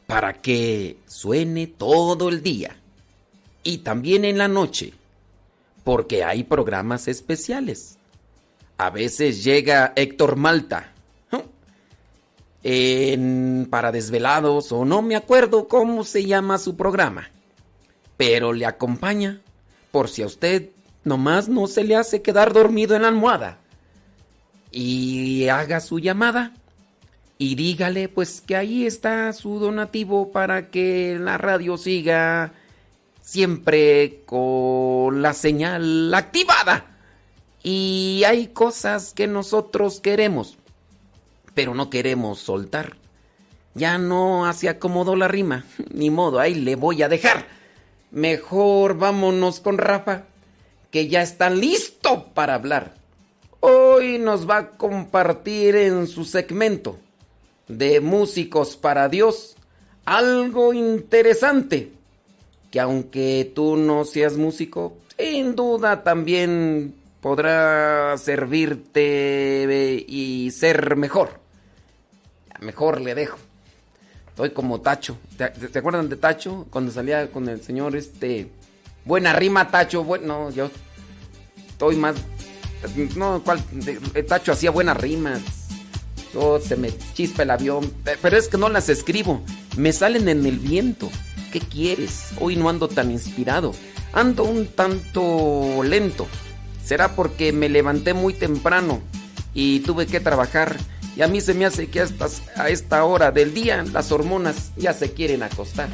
para que suene todo el día y también en la noche, porque hay programas especiales. A veces llega Héctor Malta en para desvelados o no me acuerdo cómo se llama su programa, pero le acompaña por si a usted nomás no se le hace quedar dormido en la almohada y haga su llamada y dígale pues que ahí está su donativo para que la radio siga siempre con la señal activada. Y hay cosas que nosotros queremos, pero no queremos soltar. Ya no hace acomodó la rima, ni modo, ahí le voy a dejar. Mejor vámonos con Rafa, que ya está listo para hablar. Hoy nos va a compartir en su segmento de Músicos para Dios algo interesante, que aunque tú no seas músico, sin duda también podrá servirte y ser mejor. Mejor le dejo. Estoy como Tacho. ¿Te, acuerdan de Tacho? Cuando salía con el señor este... Buena rima, Tacho. Bueno, yo estoy más... No, ¿cuál? De- Tacho hacía buenas rimas. Yo se me chispa el avión. Eh, Pero es que no las escribo. Me salen en el viento. ¿Qué quieres? Hoy no ando tan inspirado. Ando un tanto lento. Será porque me levanté muy temprano y tuve que trabajar. Y a mí se me hace que a, estas- a esta hora del día las hormonas ya se quieren acostar.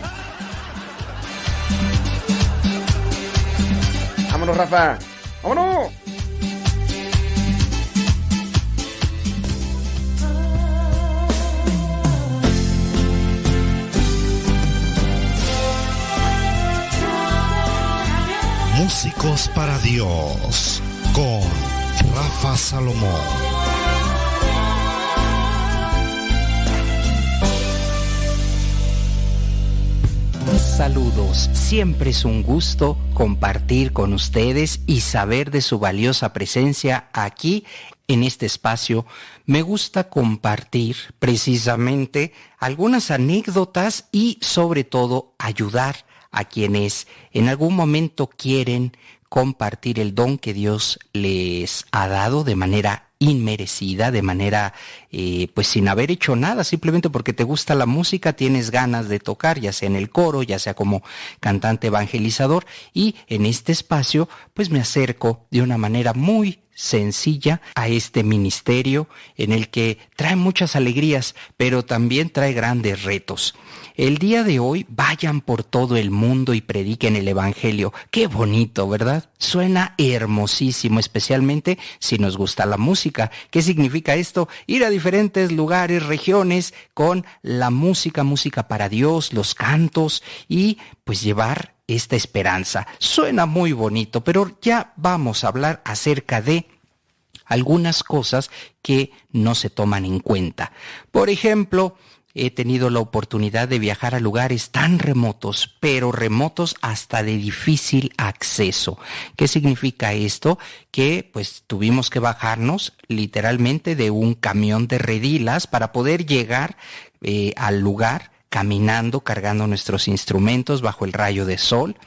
Vámonos, Rafa. Vámonos. Músicos para Dios con Rafa Salomón. Saludos, siempre es un gusto compartir con ustedes y saber de su valiosa presencia aquí en este espacio. Me gusta compartir precisamente algunas anécdotas y sobre todo ayudar a quienes en algún momento quieren compartir el don que Dios les ha dado de manera inmerecida, de manera eh, pues sin haber hecho nada, simplemente porque te gusta la música, tienes ganas de tocar, ya sea en el coro, ya sea como cantante evangelizador, y en este espacio pues me acerco de una manera muy sencilla a este ministerio en el que trae muchas alegrías, pero también trae grandes retos. El día de hoy vayan por todo el mundo y prediquen el Evangelio. Qué bonito, ¿verdad? Suena hermosísimo, especialmente si nos gusta la música. ¿Qué significa esto? Ir a diferentes lugares, regiones, con la música, música para Dios, los cantos y pues llevar esta esperanza. Suena muy bonito, pero ya vamos a hablar acerca de algunas cosas que no se toman en cuenta. Por ejemplo, he tenido la oportunidad de viajar a lugares tan remotos, pero remotos hasta de difícil acceso. ¿Qué significa esto? Que pues tuvimos que bajarnos literalmente de un camión de redilas para poder llegar eh, al lugar caminando, cargando nuestros instrumentos bajo el rayo de sol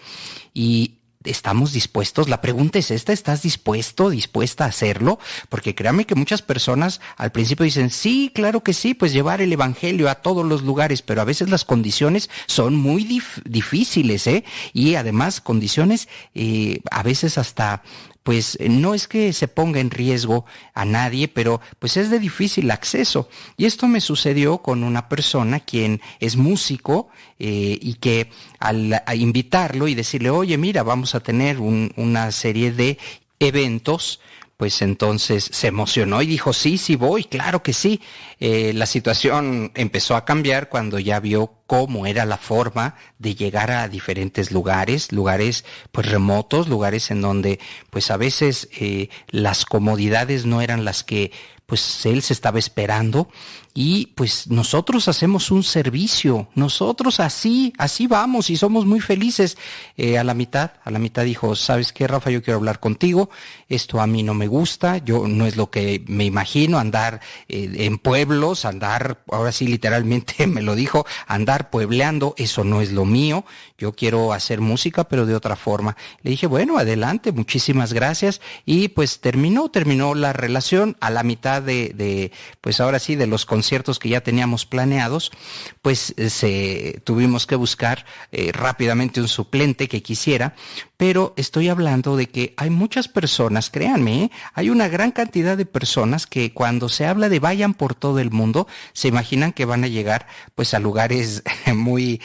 y ¿Estamos dispuestos? La pregunta es esta, ¿estás dispuesto, dispuesta a hacerlo? Porque créame que muchas personas al principio dicen, sí, claro que sí, pues llevar el Evangelio a todos los lugares, pero a veces las condiciones son muy dif- difíciles, ¿eh? Y además condiciones eh, a veces hasta pues eh, no es que se ponga en riesgo a nadie, pero pues es de difícil acceso. Y esto me sucedió con una persona quien es músico eh, y que al invitarlo y decirle, oye, mira, vamos a tener un- una serie de eventos, pues entonces se emocionó y dijo, sí, sí voy, claro que sí. Eh, la situación empezó a cambiar cuando ya vio cómo era la forma de llegar a diferentes lugares, lugares pues remotos, lugares en donde pues a veces eh, las comodidades no eran las que pues él se estaba esperando y pues nosotros hacemos un servicio, nosotros así, así vamos y somos muy felices. Eh, a la mitad, a la mitad dijo, ¿sabes qué, Rafa? Yo quiero hablar contigo, esto a mí no me gusta, yo no es lo que me imagino, andar eh, en pueblos, andar, ahora sí literalmente me lo dijo, andar puebleando, eso no es lo mío, yo quiero hacer música pero de otra forma. Le dije, bueno, adelante, muchísimas gracias y pues terminó, terminó la relación a la mitad de, de pues ahora sí, de los conciertos que ya teníamos planeados, pues eh, se, tuvimos que buscar eh, rápidamente un suplente que quisiera, pero estoy hablando de que hay muchas personas, créanme, ¿eh? hay una gran cantidad de personas que cuando se habla de vayan por todo el mundo, se imaginan que van a llegar pues a lugares muy,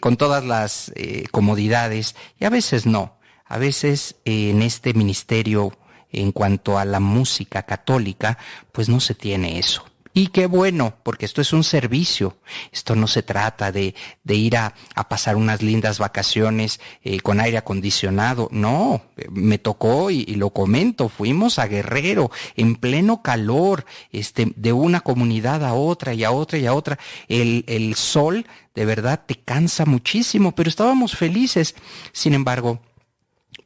con todas las comodidades, y a veces no. A veces en este ministerio, en cuanto a la música católica, pues no se tiene eso. Y qué bueno, porque esto es un servicio. Esto no se trata de, de ir a, a pasar unas lindas vacaciones eh, con aire acondicionado. No, me tocó y, y lo comento, fuimos a Guerrero en pleno calor, este, de una comunidad a otra y a otra y a otra. El, el sol de verdad te cansa muchísimo, pero estábamos felices. Sin embargo,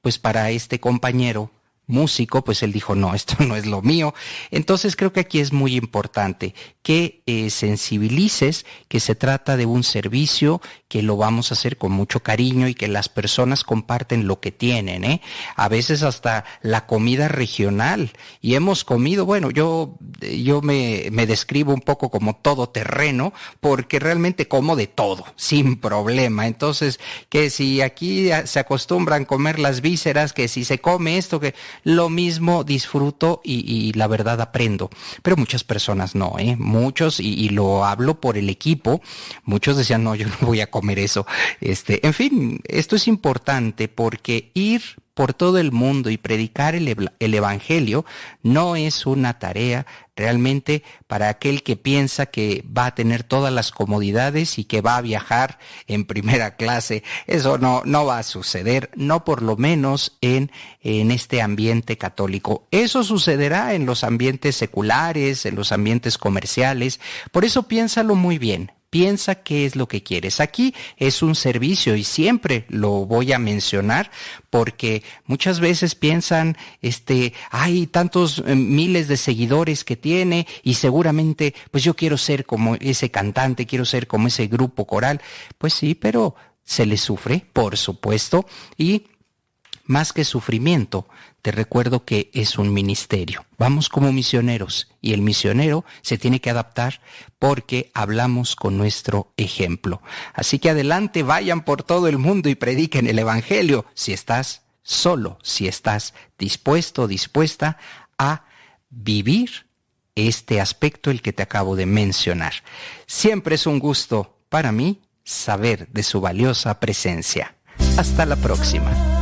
pues para este compañero músico, pues él dijo, no, esto no es lo mío. Entonces creo que aquí es muy importante que eh, sensibilices que se trata de un servicio, que lo vamos a hacer con mucho cariño y que las personas comparten lo que tienen, ¿eh? A veces hasta la comida regional. Y hemos comido, bueno, yo, yo me, me describo un poco como todo terreno, porque realmente como de todo, sin problema. Entonces, que si aquí se acostumbran comer las vísceras, que si se come esto, que lo mismo disfruto y, la verdad aprendo. Pero muchas personas no, ¿eh? Muchos, y, y, lo hablo por el equipo, muchos decían, no, yo no voy a comer eso. Este, en fin, esto es importante porque ir por todo el mundo y predicar el, el, Evangelio no es una tarea realmente para aquel que piensa que va a tener todas las comodidades y que va a viajar en primera clase. Eso no, no va a suceder, no por lo menos en, en este ambiente católico. Eso sucederá en los ambientes seculares, en los ambientes comerciales. Por eso piénsalo muy bien. Piensa qué es lo que quieres. Aquí es un servicio y siempre lo voy a mencionar porque muchas veces piensan, este, hay tantos eh, miles de seguidores que tiene y seguramente, pues yo quiero ser como ese cantante, quiero ser como ese grupo coral. Pues sí, pero se le sufre, por supuesto, y más que sufrimiento, te recuerdo que es un ministerio. Vamos como misioneros y el misionero se tiene que adaptar porque hablamos con nuestro ejemplo. Así que adelante, vayan por todo el mundo y prediquen el Evangelio si estás solo, si estás dispuesto, dispuesta a vivir este aspecto el que te acabo de mencionar. Siempre es un gusto para mí saber de su valiosa presencia. Hasta la próxima.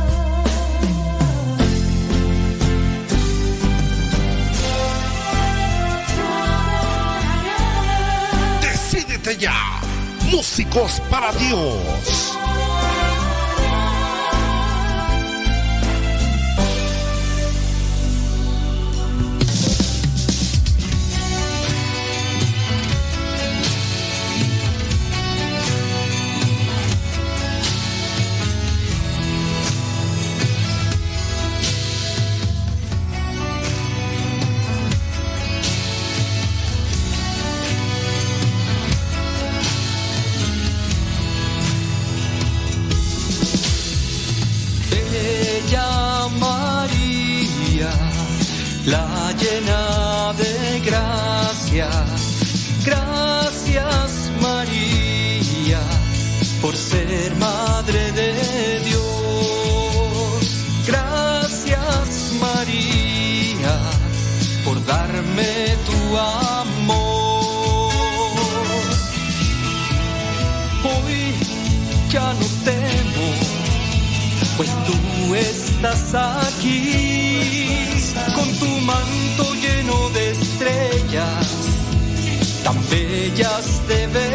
Músicos para Dios. La llena de gracia. Gracias María por ser madre de Dios. Gracias María por darme tu amor. Hoy ya no temo, pues tú estás aquí manto lleno de estrellas, tan bellas de verdad.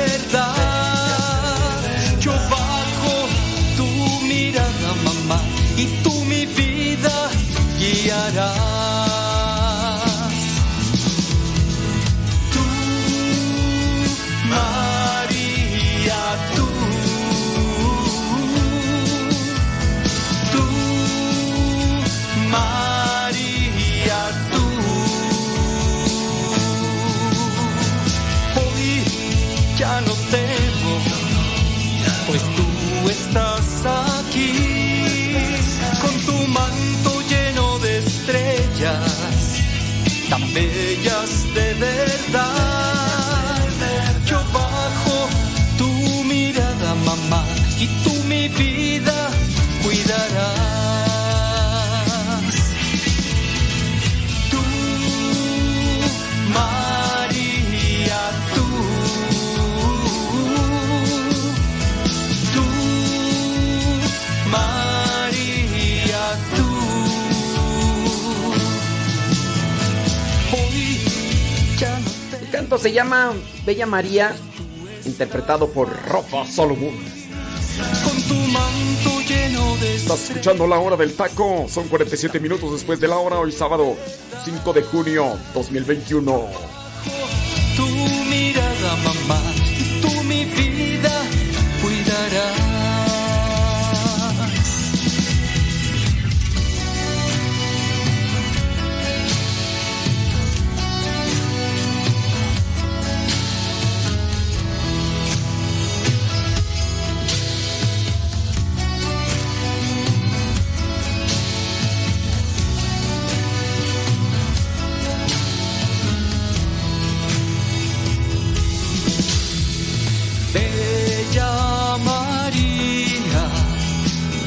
Se llama Bella María, interpretado por Rafa Solomon. Con tu manto lleno de Estás escuchando la hora del taco. Son 47 minutos después de la hora, hoy sábado 5 de junio 2021. tu mirada, mamá. Tú mi vida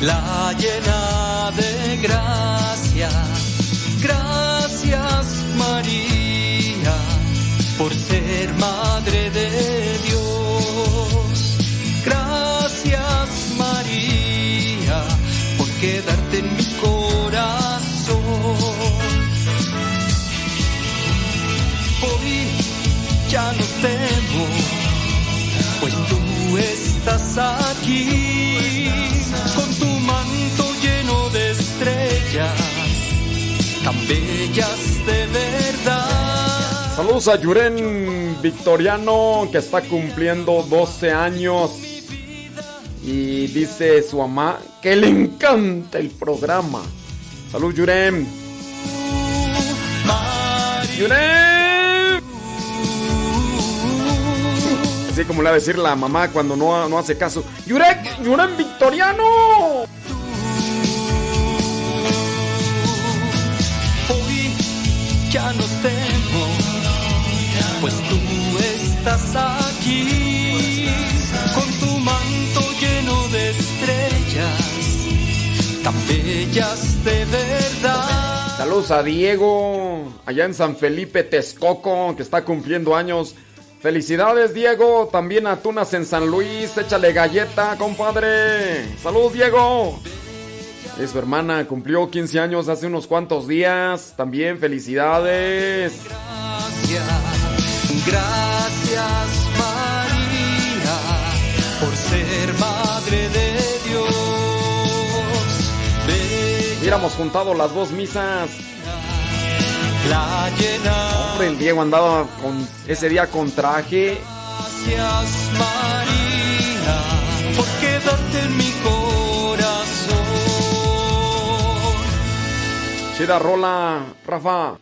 la llena de gracia. Tan bellas de verdad. Saludos a Yuren Victoriano, que está cumpliendo 12 años. Y dice su mamá que le encanta el programa. Salud, Yuren. ¡Yuren! Así como le va a decir la mamá cuando no, no hace caso. ¡Yurek! ¡Yuren Victoriano! Pues tú estás aquí con tu manto lleno de estrellas, tan bellas de verdad. Saludos a Diego, allá en San Felipe Texcoco, que está cumpliendo años. Felicidades, Diego. También a Tunas en San Luis. Échale galleta, compadre. Saludos, Diego. Es su hermana, cumplió 15 años hace unos cuantos días. También felicidades. Gracias, gracias María por ser madre de Dios. Bella Hubiéramos juntado las dos misas. la llena. Hombre, el Diego andaba con ese día con traje. Gracias María por quedarte en mi corazón. Chida rola, Rafa.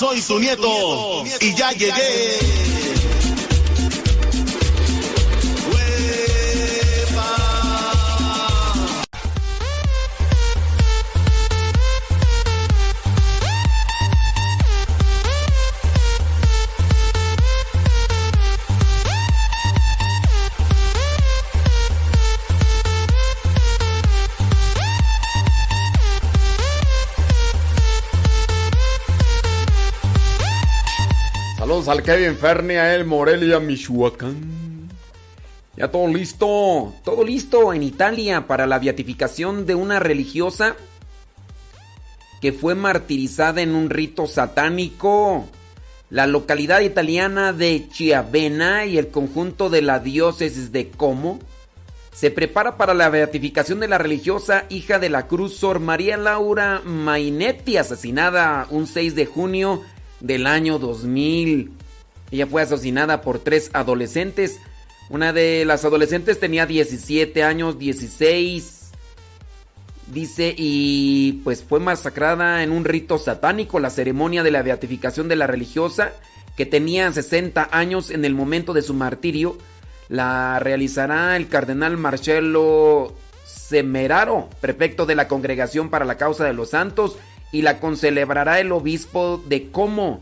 Soy tu nieto y ya llegué. Al Kevin Ferni, a él, Morelia, Michoacán. Ya todo listo, todo listo en Italia para la beatificación de una religiosa que fue martirizada en un rito satánico. La localidad italiana de Chiavena y el conjunto de la diócesis de Como se prepara para la beatificación de la religiosa hija de la cruz Sor María Laura Mainetti, asesinada un 6 de junio del año 2000. Ella fue asesinada por tres adolescentes. Una de las adolescentes tenía 17 años, 16. Dice, y pues fue masacrada en un rito satánico, la ceremonia de la beatificación de la religiosa, que tenía 60 años en el momento de su martirio, la realizará el cardenal Marcello Semeraro, prefecto de la Congregación para la Causa de los Santos, y la concelebrará el obispo de Como,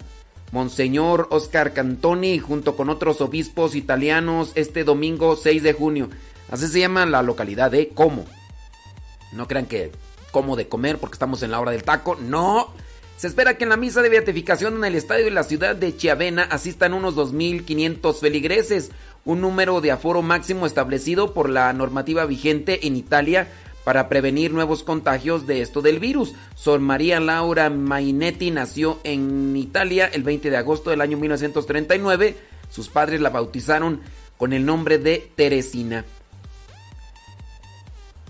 Monseñor Oscar Cantoni, junto con otros obispos italianos, este domingo 6 de junio. Así se llama la localidad de Como. No crean que como de comer porque estamos en la hora del taco. No. Se espera que en la misa de beatificación en el estadio de la ciudad de Chiavena asistan unos 2.500 feligreses, un número de aforo máximo establecido por la normativa vigente en Italia para prevenir nuevos contagios de esto del virus. Sor María Laura Mainetti nació en Italia el 20 de agosto del año 1939. Sus padres la bautizaron con el nombre de Teresina.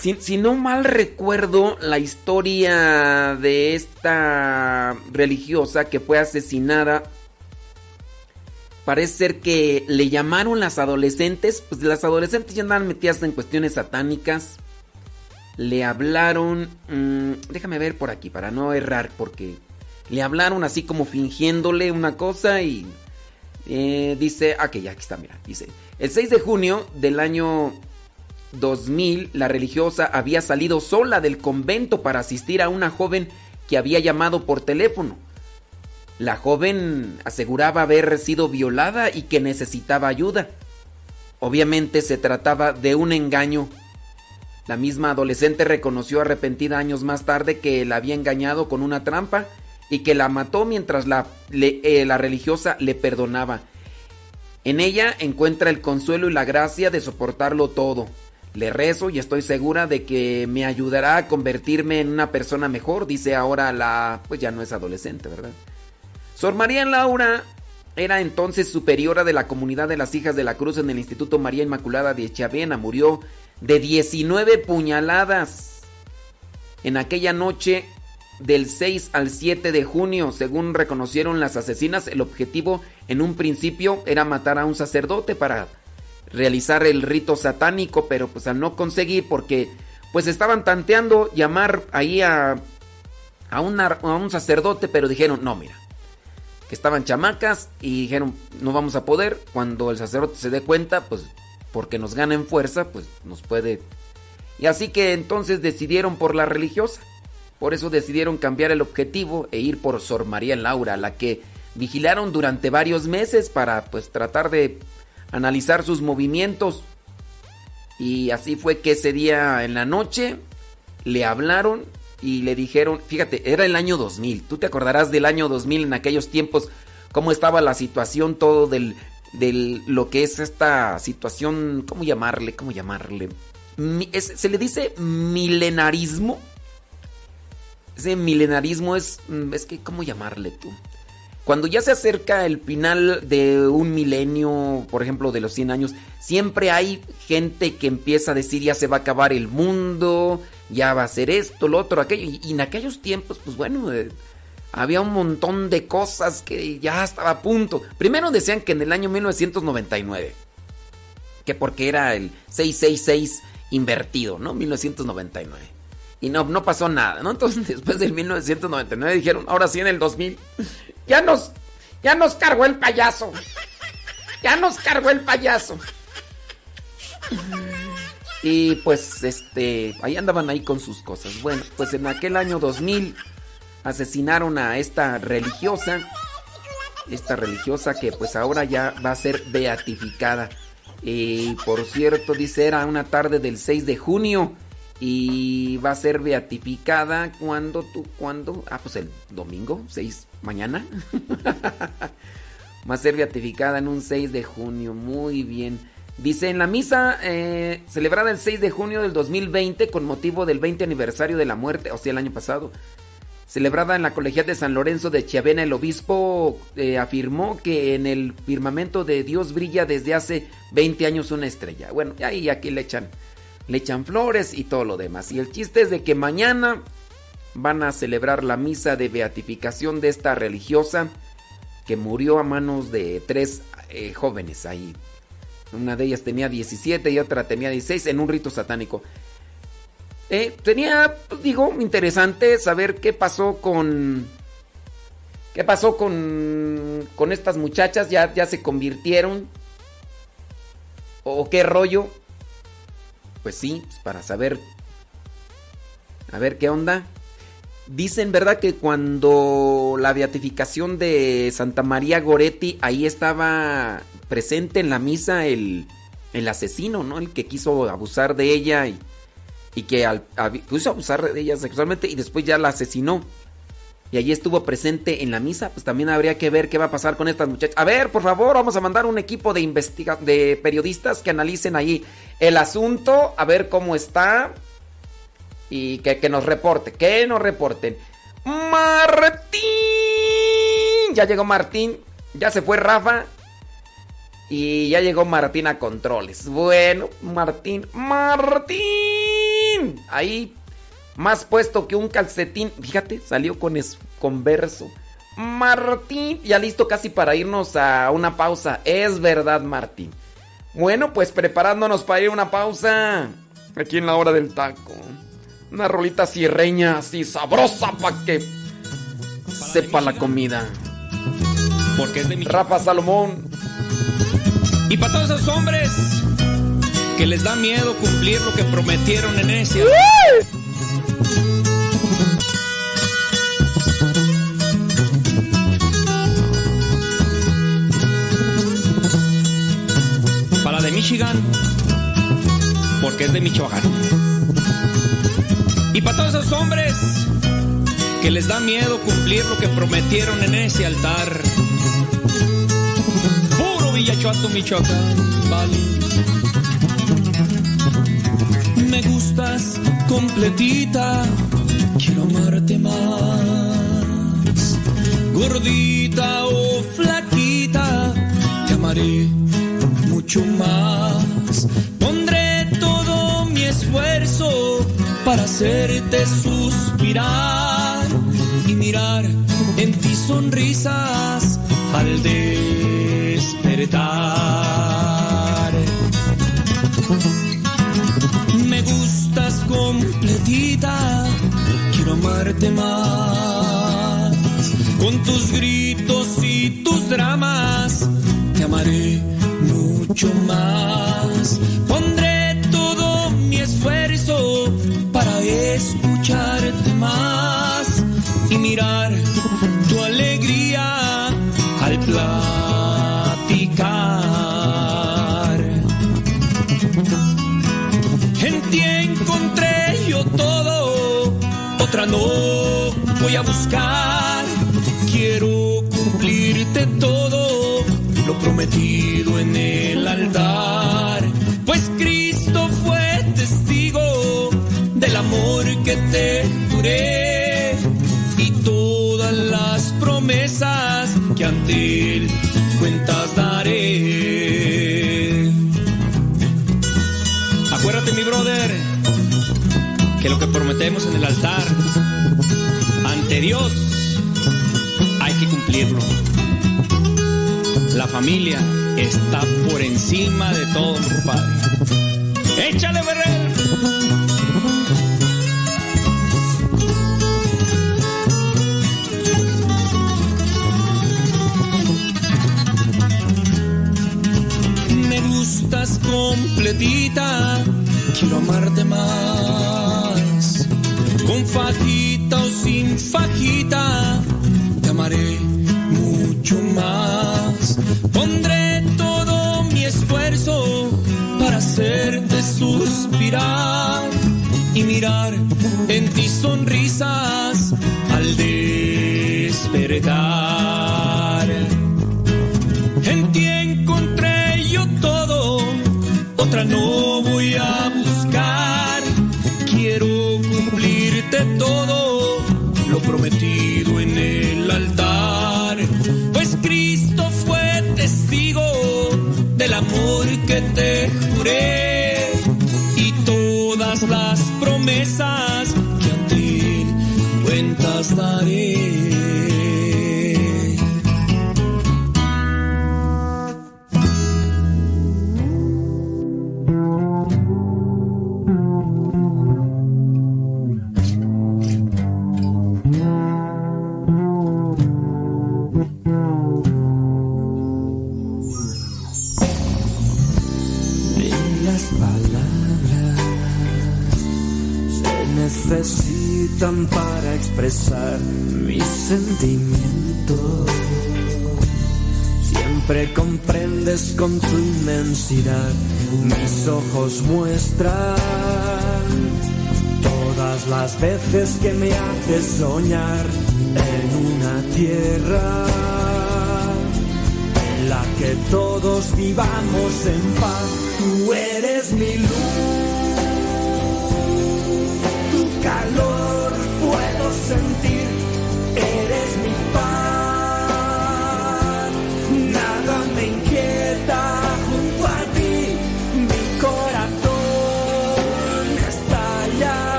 Si, no mal recuerdo la historia de esta religiosa que fue asesinada, parece ser que le llamaron las adolescentes, pues las adolescentes ya andaban metidas en cuestiones satánicas. Le hablaron, mm, déjame ver por aquí para no errar, porque le hablaron así como fingiéndole una cosa y eh, dice, ah, que ya aquí está, mira, dice, el 6 de junio del año 2000, la religiosa había salido sola del convento para asistir a una joven que había llamado por teléfono. La joven aseguraba haber sido violada y que necesitaba ayuda. Obviamente se trataba de un engaño. La misma adolescente reconoció arrepentida años más tarde que la había engañado con una trampa y que la mató mientras eh, la religiosa le perdonaba. En ella encuentra el consuelo y la gracia de soportarlo todo. Le rezo y estoy segura de que me ayudará a convertirme en una persona mejor, dice ahora la... pues ya no es adolescente, ¿verdad? Sor María Laura era entonces superiora de la comunidad de las hijas de la cruz en el Instituto María Inmaculada de Chavena. Murió de 19 puñaladas en aquella noche del 6 al 7 de junio. Según reconocieron las asesinas, el objetivo en un principio era matar a un sacerdote para realizar el rito satánico, pero pues al no conseguir porque pues estaban tanteando llamar ahí a, a, a un sacerdote, pero dijeron, no, mira, que estaban chamacas y dijeron, no vamos a poder. Cuando el sacerdote se dé cuenta, pues porque nos gana fuerza, pues nos puede... Y así que entonces decidieron por la religiosa. Por eso decidieron cambiar el objetivo e ir por Sor María Laura, la que vigilaron durante varios meses para pues tratar de analizar sus movimientos. Y así fue que ese día en la noche le hablaron y le dijeron, fíjate, era el año 2000, tú te acordarás del año 2000 en aquellos tiempos, cómo estaba la situación, todo del, del lo que es esta situación, ¿cómo llamarle? ¿Cómo llamarle? Se le dice milenarismo. Ese milenarismo es, mm, es que, ¿cómo llamarle tú? Cuando ya se acerca el final de un milenio, por ejemplo, de los 100 años, siempre hay gente que empieza a decir ya se va a acabar el mundo, ya va a ser esto, lo otro, aquello. Y, y en aquellos tiempos, pues bueno, eh, había un montón de cosas que ya estaba a punto. Primero decían que en el año 1999, que porque era el 666 invertido, ¿no? 1999. Y no, no pasó nada, ¿no? Entonces después del 1999 dijeron, ahora sí en el 2000, ya nos, ya nos cargó el payaso. Ya nos cargó el payaso. Y pues este, ahí andaban ahí con sus cosas. Bueno, pues en aquel año 2000 asesinaron a esta religiosa. Esta religiosa que pues ahora ya va a ser beatificada. Y por cierto, dice, era una tarde del 6 de junio. Y va a ser beatificada cuando tú, cuando, ah, pues el domingo, 6, mañana. va a ser beatificada en un 6 de junio, muy bien. Dice, en la misa eh, celebrada el 6 de junio del 2020 con motivo del 20 aniversario de la muerte, o sea, el año pasado, celebrada en la Colegiata de San Lorenzo de Chiavena, el obispo eh, afirmó que en el firmamento de Dios brilla desde hace 20 años una estrella. Bueno, ahí aquí le echan, le echan flores y todo lo demás. Y el chiste es de que mañana van a celebrar la misa de beatificación de esta religiosa que murió a manos de tres eh, jóvenes ahí. Una de ellas tenía 17 y otra tenía 16 en un rito satánico. Eh, tenía, digo, interesante saber qué pasó con. ¿Qué pasó con, con estas muchachas? ¿Ya, ¿Ya se convirtieron? ¿O qué rollo? Pues sí, pues, para saber. A ver qué onda. Dicen, ¿verdad? Que cuando la beatificación de Santa María Goretti, ahí estaba presente en la misa el, el asesino, ¿no? El que quiso abusar de ella y, y que al, a- quiso abusar de ella sexualmente y después ya la asesinó. y allí estuvo presente en la misa, pues también habría que ver qué va a pasar con estas muchachas. A ver, por favor, vamos a mandar un equipo de investiga de periodistas que analicen ahí el asunto, a ver cómo está y que, que nos reporte, que nos reporten. Martín, ya llegó Martín, ya se fue Rafa y ya llegó Martín a controles. Bueno, Martín, Martín, ahí más puesto que un calcetín. Fíjate, salió con, es, con verso. Martín, ya listo casi para irnos a una pausa. Es verdad, Martín. Bueno, pues preparándonos para ir a una pausa. Aquí en la hora del taco. Una rolita cierreña así sabrosa para que sepa la comida. Porque es de mi Rafa Salomón. Y para todos esos hombres que les da miedo cumplir lo que prometieron en ese. Para la de Michigan, porque es de Michoacán. Y para todos esos hombres que les da miedo cumplir lo que prometieron en ese altar. Villachuato, Michoacán, vale. Me gustas completita, quiero amarte más. Gordita o flaquita, te amaré mucho más. Pondré todo mi esfuerzo para hacerte suspirar y mirar en ti sonrisas al despertar. Me gustas completita, quiero amarte más. Con tus gritos y tus dramas, te amaré mucho más. Pondré todo mi esfuerzo para escucharte más y mirar tu alegría al En ti encontré yo todo, otra no voy a buscar. Quiero cumplirte todo, lo prometido en el altar. Pues Cristo fue testigo del amor que te juré y todas las promesas que ante él cuentas daré. Acuérdate, mi brother, que lo que prometemos en el altar ante Dios hay que cumplirlo. La familia está por encima de todo, compadre. ¡Échale, Berrel! Completita, quiero amarte más. Con fajita o sin fajita, te amaré mucho más. Pondré todo mi esfuerzo para hacerte suspirar y mirar en ti sonrisas al despertar. No voy a buscar. Quiero cumplirte todo, lo prometido en el altar. Pues Cristo fue testigo del amor que te juré y todas las promesas que ante él cuentas daré. Veces que me haces soñar en una tierra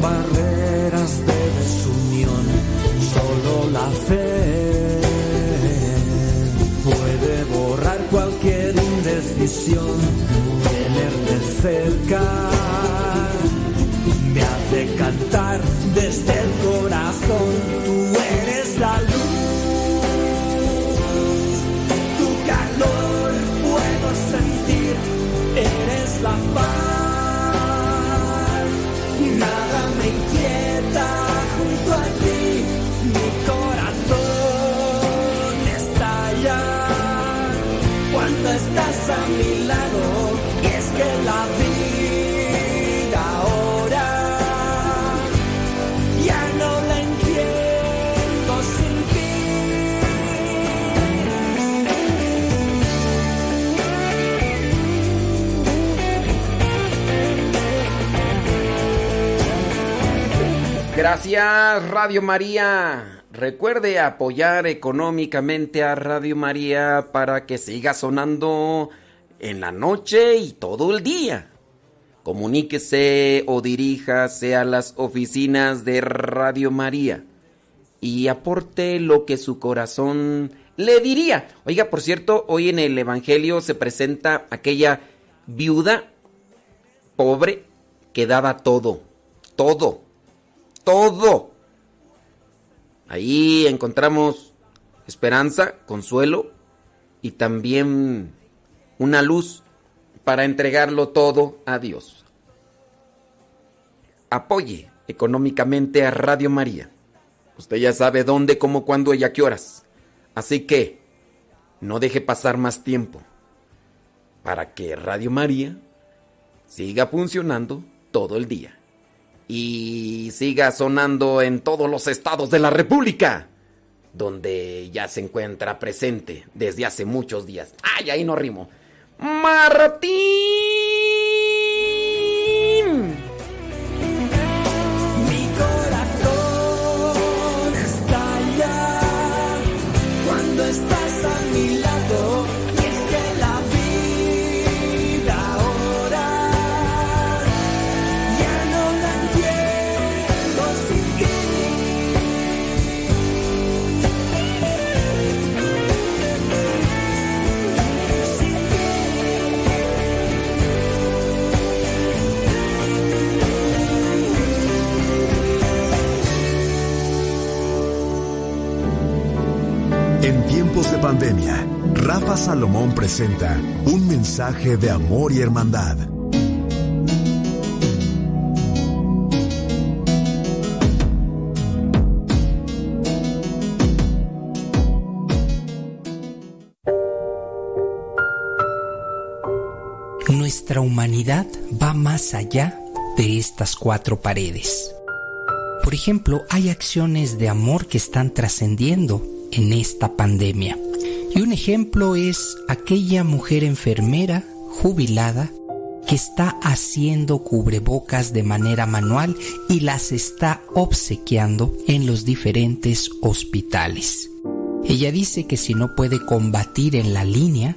barreras de desunión. Solo la fe puede borrar cualquier indecisión. Tenerte cerca me hace cantar desde el corazón. Gracias Radio María. Recuerde apoyar económicamente a Radio María para que siga sonando en la noche y todo el día. Comuníquese o diríjase a las oficinas de Radio María y aporte lo que su corazón le diría. Oiga, por cierto, hoy en el Evangelio se presenta aquella viuda pobre que daba todo, todo, todo. Ahí encontramos esperanza, consuelo y también una luz para entregarlo todo a Dios. Apoye económicamente a Radio María. Usted ya sabe dónde, cómo, cuándo y a qué horas. Así que no deje pasar más tiempo para que Radio María siga funcionando todo el día y siga sonando en todos los estados de la República, donde ya se encuentra presente desde hace muchos días. ¡Ay, ahí no rimo! ¡Martín! Salomón presenta un mensaje de amor y hermandad. Nuestra humanidad va más allá de estas cuatro paredes. Por ejemplo, hay acciones de amor que están trascendiendo en esta pandemia. Y un ejemplo es aquella mujer enfermera jubilada que está haciendo cubrebocas de manera manual y las está obsequiando en los diferentes hospitales. Ella dice que si no puede combatir en la línea,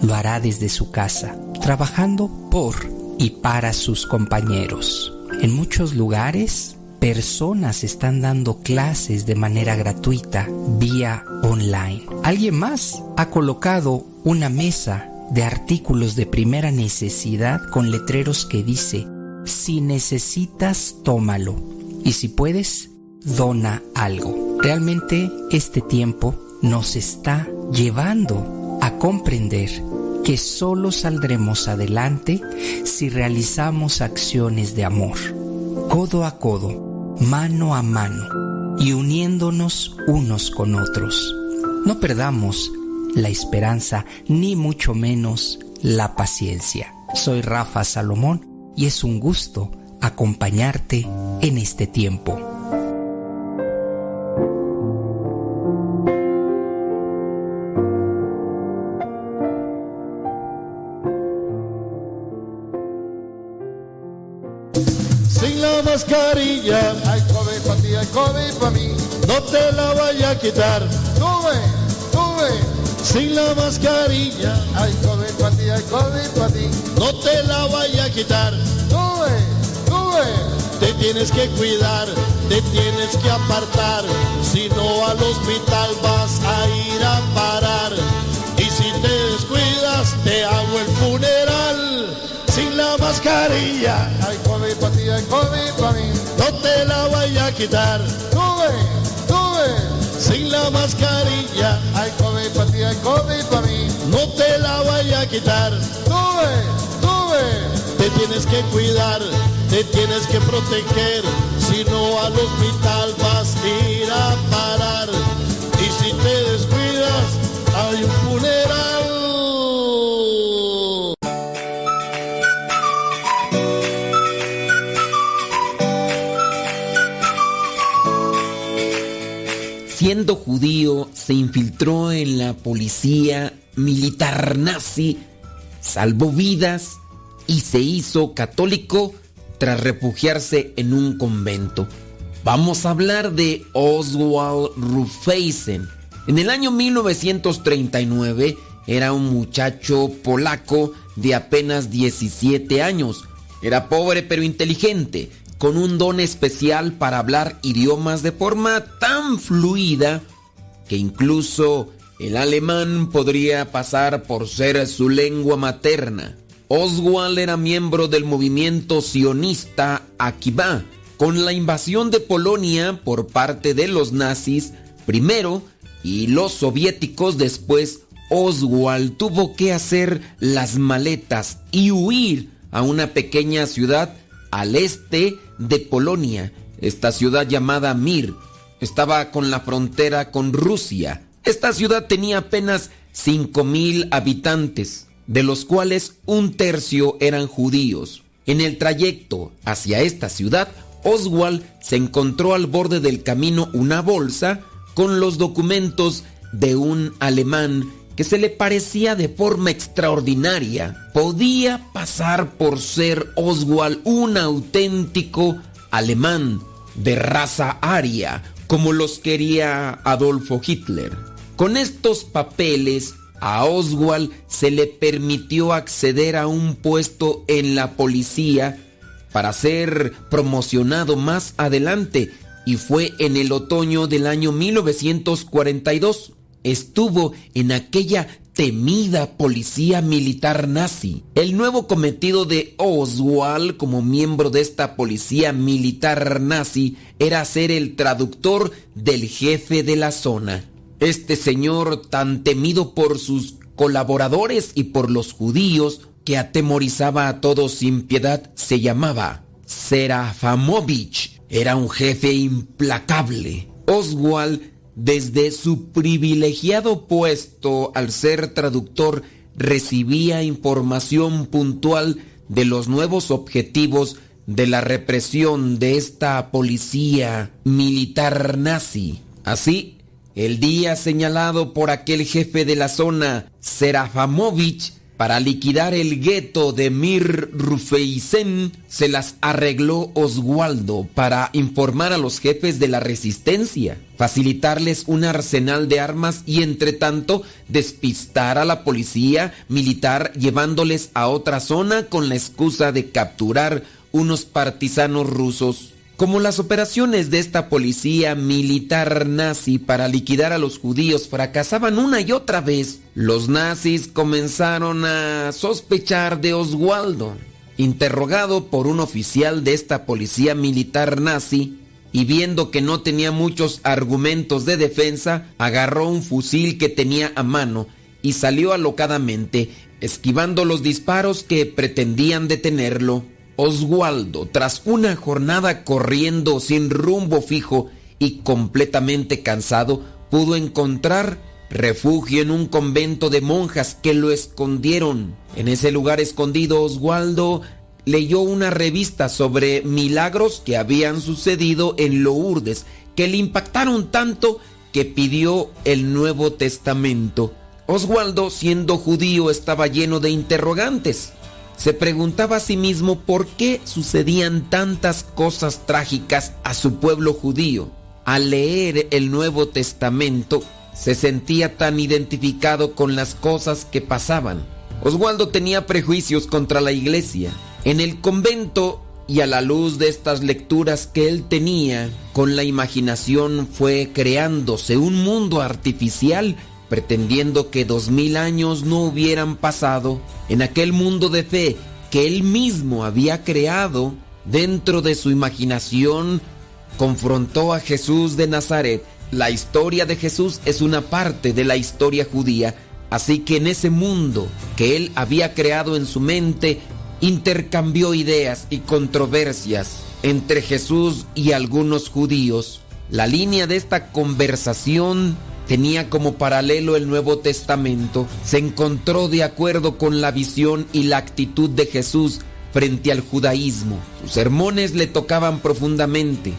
lo hará desde su casa, trabajando por y para sus compañeros. En muchos lugares, personas están dando clases de manera gratuita vía online. Alguien más ha colocado una mesa de artículos de primera necesidad con letreros que dice, si necesitas, tómalo. y si puedes, dona algo. Realmente este tiempo nos está llevando a comprender que solo saldremos adelante si realizamos acciones de amor, codo a codo, mano a mano y uniéndonos unos con otros. No perdamos la esperanza ni mucho menos la paciencia. Soy Rafa Salomón y es un gusto acompañarte en este tiempo. COVID para mí. No te la vaya a quitar. Sube, sube. Sin la mascarilla, hay COVID para ti, hay COVID para ti. No te la vaya a quitar. Sube, sube. Te tienes que cuidar, te tienes que apartar. Si no al hospital vas a ir a parar. Y si te descuidas, te hago el funeral. Sin la mascarilla, hay COVID para ti, hay COVID para mí. No te la vaya a quitar. Sube, sube. Sin la mascarilla, hay COVID para ti, hay COVID para mí. No te la vaya a quitar. Sube, sube. Te tienes que cuidar, te tienes que proteger. Si no al hospital vas a ir a parar. Y si te descuidas, hay un funeral. Siendo judío, se infiltró en la policía militar nazi, salvó vidas y se hizo católico tras refugiarse en un convento. Vamos a hablar de Oswald Rufeisen. En el año 1939 era un muchacho polaco de apenas 17 años. Era pobre pero inteligente, con un don especial para hablar idiomas de forma tan fluida que incluso el alemán podría pasar por ser su lengua materna. Oswald era miembro del movimiento sionista Akiba. Con la invasión de Polonia por parte de los nazis primero y los soviéticos después, Oswald tuvo que hacer las maletas y huir a una pequeña ciudad al este de Polonia. Esta ciudad llamada Mir estaba con la frontera con Rusia. Esta ciudad tenía apenas 5.000 habitantes, de los cuales un tercio eran judíos. En el trayecto hacia esta ciudad, Oswald se encontró al borde del camino una bolsa con los documentos de un alemán que se le parecía de forma extraordinaria. Podía pasar por ser Oswald un auténtico alemán de raza aria, como los quería Adolfo Hitler. Con estos papeles, a Oswald se le permitió acceder a un puesto en la policía para ser promocionado más adelante y fue en el otoño del año 1942 estuvo en aquella temida policía militar nazi. El nuevo cometido de Oswald como miembro de esta policía militar nazi era ser el traductor del jefe de la zona. Este señor tan temido por sus colaboradores y por los judíos que atemorizaba a todos sin piedad se llamaba Serafamovich. Era un jefe implacable. Oswald desde su privilegiado puesto al ser traductor recibía información puntual de los nuevos objetivos de la represión de esta policía militar nazi. Así, el día señalado por aquel jefe de la zona, Serafamovich, para liquidar el gueto de Mir Rufeisen, se las arregló Oswaldo para informar a los jefes de la resistencia, facilitarles un arsenal de armas y entre tanto despistar a la policía militar llevándoles a otra zona con la excusa de capturar unos partisanos rusos. Como las operaciones de esta policía militar nazi para liquidar a los judíos fracasaban una y otra vez, los nazis comenzaron a sospechar de Oswaldo. Interrogado por un oficial de esta policía militar nazi, y viendo que no tenía muchos argumentos de defensa, agarró un fusil que tenía a mano y salió alocadamente, esquivando los disparos que pretendían detenerlo. Oswaldo, tras una jornada corriendo sin rumbo fijo y completamente cansado, pudo encontrar refugio en un convento de monjas que lo escondieron. En ese lugar escondido, Oswaldo leyó una revista sobre milagros que habían sucedido en Lourdes, que le impactaron tanto que pidió el Nuevo Testamento. Oswaldo, siendo judío, estaba lleno de interrogantes. Se preguntaba a sí mismo por qué sucedían tantas cosas trágicas a su pueblo judío. Al leer el Nuevo Testamento, se sentía tan identificado con las cosas que pasaban. Oswaldo tenía prejuicios contra la iglesia. En el convento y a la luz de estas lecturas que él tenía, con la imaginación fue creándose un mundo artificial pretendiendo que dos mil años no hubieran pasado en aquel mundo de fe que él mismo había creado dentro de su imaginación, confrontó a Jesús de Nazaret. La historia de Jesús es una parte de la historia judía, así que en ese mundo que él había creado en su mente, intercambió ideas y controversias entre Jesús y algunos judíos. La línea de esta conversación tenía como paralelo el Nuevo Testamento, se encontró de acuerdo con la visión y la actitud de Jesús frente al judaísmo. Sus sermones le tocaban profundamente.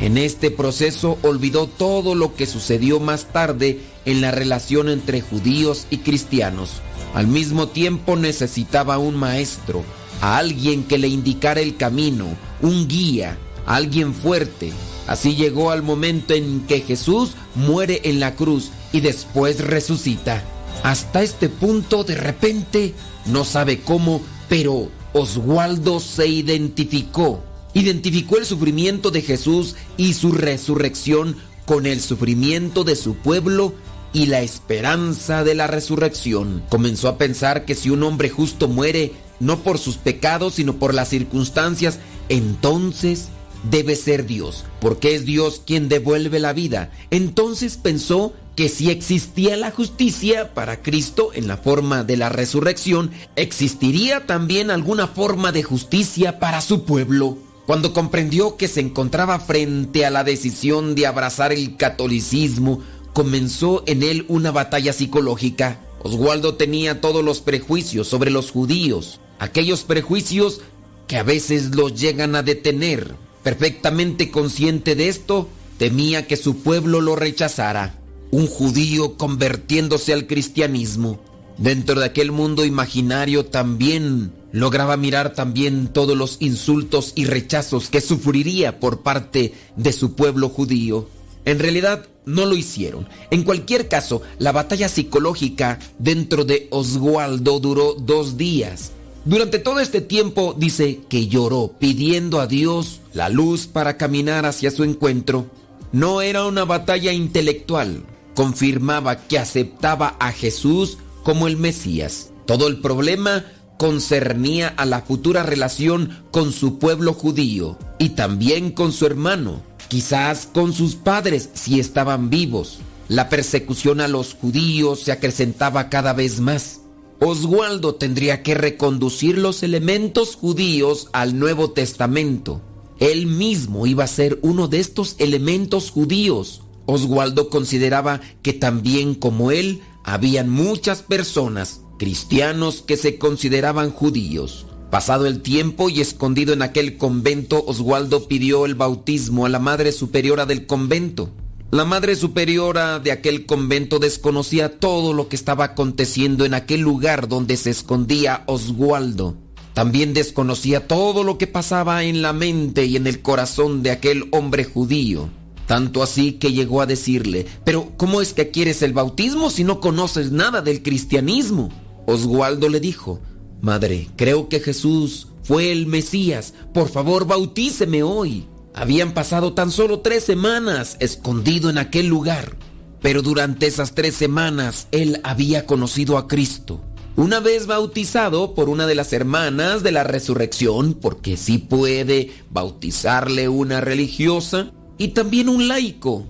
En este proceso olvidó todo lo que sucedió más tarde en la relación entre judíos y cristianos. Al mismo tiempo necesitaba un maestro, a alguien que le indicara el camino, un guía, alguien fuerte, Así llegó al momento en que Jesús muere en la cruz y después resucita. Hasta este punto, de repente, no sabe cómo, pero Oswaldo se identificó. Identificó el sufrimiento de Jesús y su resurrección con el sufrimiento de su pueblo y la esperanza de la resurrección. Comenzó a pensar que si un hombre justo muere, no por sus pecados, sino por las circunstancias, entonces debe ser Dios, porque es Dios quien devuelve la vida. Entonces pensó que si existía la justicia para Cristo en la forma de la resurrección, existiría también alguna forma de justicia para su pueblo. Cuando comprendió que se encontraba frente a la decisión de abrazar el catolicismo, comenzó en él una batalla psicológica. Oswaldo tenía todos los prejuicios sobre los judíos, aquellos prejuicios que a veces los llegan a detener Perfectamente consciente de esto, temía que su pueblo lo rechazara. Un judío convirtiéndose al cristianismo. Dentro de aquel mundo imaginario también lograba mirar también todos los insultos y rechazos que sufriría por parte de su pueblo judío. En realidad no lo hicieron. En cualquier caso, la batalla psicológica dentro de Oswaldo duró dos días. Durante todo este tiempo dice que lloró pidiendo a Dios la luz para caminar hacia su encuentro. No era una batalla intelectual, confirmaba que aceptaba a Jesús como el Mesías. Todo el problema concernía a la futura relación con su pueblo judío y también con su hermano, quizás con sus padres si estaban vivos. La persecución a los judíos se acrecentaba cada vez más. Oswaldo tendría que reconducir los elementos judíos al Nuevo Testamento. Él mismo iba a ser uno de estos elementos judíos. Oswaldo consideraba que también como él habían muchas personas, cristianos, que se consideraban judíos. Pasado el tiempo y escondido en aquel convento, Oswaldo pidió el bautismo a la Madre Superiora del convento. La madre superiora de aquel convento desconocía todo lo que estaba aconteciendo en aquel lugar donde se escondía Oswaldo. También desconocía todo lo que pasaba en la mente y en el corazón de aquel hombre judío. Tanto así que llegó a decirle, pero ¿cómo es que quieres el bautismo si no conoces nada del cristianismo? Oswaldo le dijo, Madre, creo que Jesús fue el Mesías, por favor bautíceme hoy. Habían pasado tan solo tres semanas escondido en aquel lugar, pero durante esas tres semanas él había conocido a Cristo. Una vez bautizado por una de las hermanas de la resurrección, porque sí puede bautizarle una religiosa, y también un laico.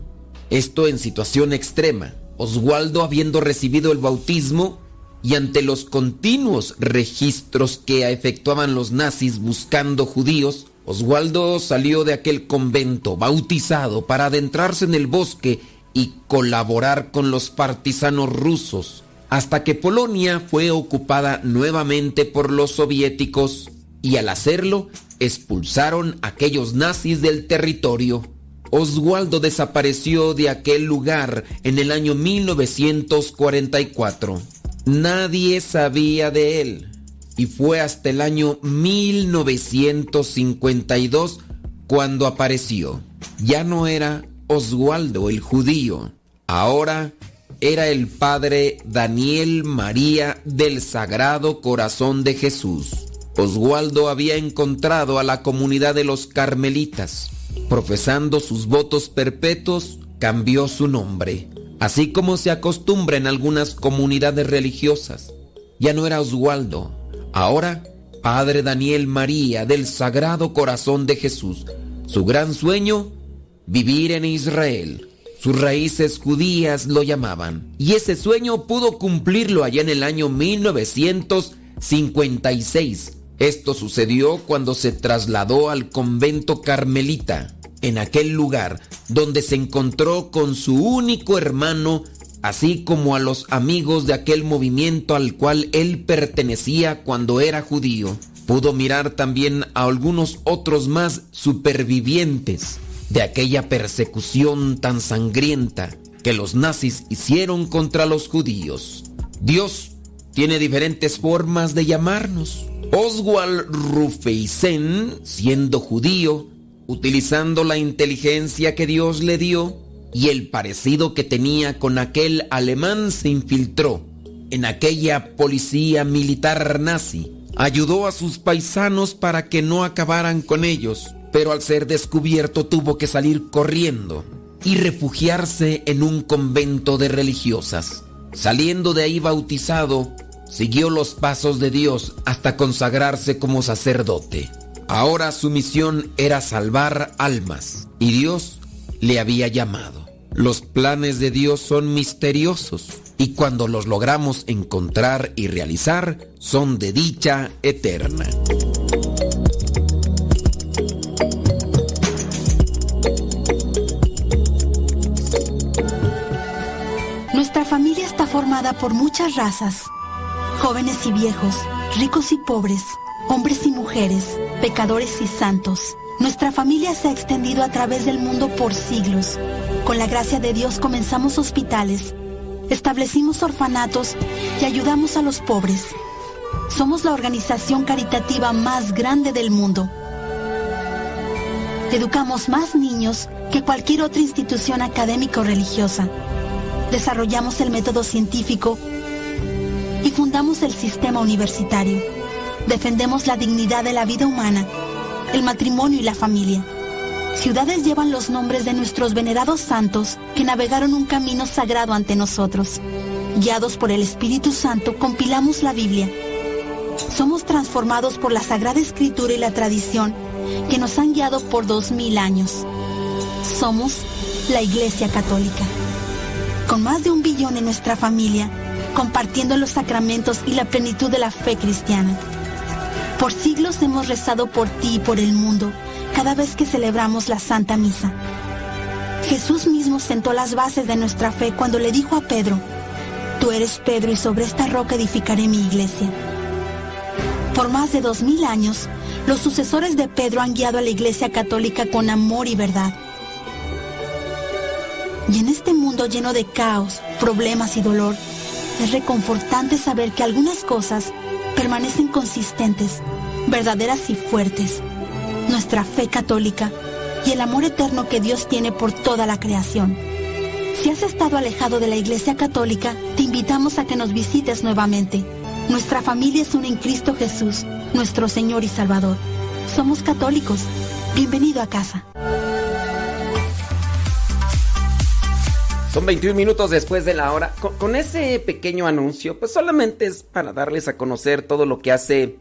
Esto en situación extrema. Oswaldo habiendo recibido el bautismo y ante los continuos registros que efectuaban los nazis buscando judíos, Oswaldo salió de aquel convento bautizado para adentrarse en el bosque y colaborar con los partisanos rusos, hasta que Polonia fue ocupada nuevamente por los soviéticos y al hacerlo expulsaron a aquellos nazis del territorio. Oswaldo desapareció de aquel lugar en el año 1944. Nadie sabía de él y fue hasta el año 1952 cuando apareció. Ya no era Oswaldo el judío, ahora era el padre Daniel María del Sagrado Corazón de Jesús. Oswaldo había encontrado a la comunidad de los carmelitas. Profesando sus votos perpetuos, cambió su nombre, así como se acostumbra en algunas comunidades religiosas. Ya no era Oswaldo, ahora Padre Daniel María del Sagrado Corazón de Jesús. Su gran sueño, vivir en Israel. Sus raíces judías lo llamaban. Y ese sueño pudo cumplirlo allá en el año 1956. Esto sucedió cuando se trasladó al convento carmelita, en aquel lugar donde se encontró con su único hermano, así como a los amigos de aquel movimiento al cual él pertenecía cuando era judío. Pudo mirar también a algunos otros más supervivientes de aquella persecución tan sangrienta que los nazis hicieron contra los judíos. Dios tiene diferentes formas de llamarnos. Oswald Rufeisen, siendo judío, utilizando la inteligencia que Dios le dio y el parecido que tenía con aquel alemán, se infiltró en aquella policía militar nazi. Ayudó a sus paisanos para que no acabaran con ellos, pero al ser descubierto tuvo que salir corriendo y refugiarse en un convento de religiosas. Saliendo de ahí bautizado, siguió los pasos de Dios hasta consagrarse como sacerdote. Ahora su misión era salvar almas y Dios le había llamado. Los planes de Dios son misteriosos y cuando los logramos encontrar y realizar son de dicha eterna. Nuestra familia está formada por muchas razas, jóvenes y viejos, ricos y pobres, hombres y mujeres, pecadores y santos. Nuestra familia se ha extendido a través del mundo por siglos. Con la gracia de Dios comenzamos hospitales, establecimos orfanatos y ayudamos a los pobres. Somos la organización caritativa más grande del mundo. Educamos más niños que cualquier otra institución académica o religiosa. Desarrollamos el método científico y fundamos el sistema universitario. Defendemos la dignidad de la vida humana, el matrimonio y la familia. Ciudades llevan los nombres de nuestros venerados santos que navegaron un camino sagrado ante nosotros. Guiados por el Espíritu Santo, compilamos la Biblia. Somos transformados por la Sagrada Escritura y la tradición que nos han guiado por dos mil años. Somos la Iglesia Católica. Con más de un billón en nuestra familia, compartiendo los sacramentos y la plenitud de la fe cristiana. Por siglos hemos rezado por ti y por el mundo cada vez que celebramos la Santa Misa. Jesús mismo sentó las bases de nuestra fe cuando le dijo a Pedro, Tú eres Pedro y sobre esta roca edificaré mi iglesia. Por más de dos mil años, los sucesores de Pedro han guiado a la iglesia católica con amor y verdad. Y en este mundo lleno de caos, problemas y dolor, es reconfortante saber que algunas cosas permanecen consistentes, verdaderas y fuertes. Nuestra fe católica y el amor eterno que Dios tiene por toda la creación. Si has estado alejado de la Iglesia Católica, te invitamos a que nos visites nuevamente. Nuestra familia es una en Cristo Jesús, nuestro Señor y Salvador. Somos católicos. Bienvenido a casa. Son 21 minutos después de la hora. Con, ese pequeño anuncio, pues solamente es para darles a conocer todo lo que hace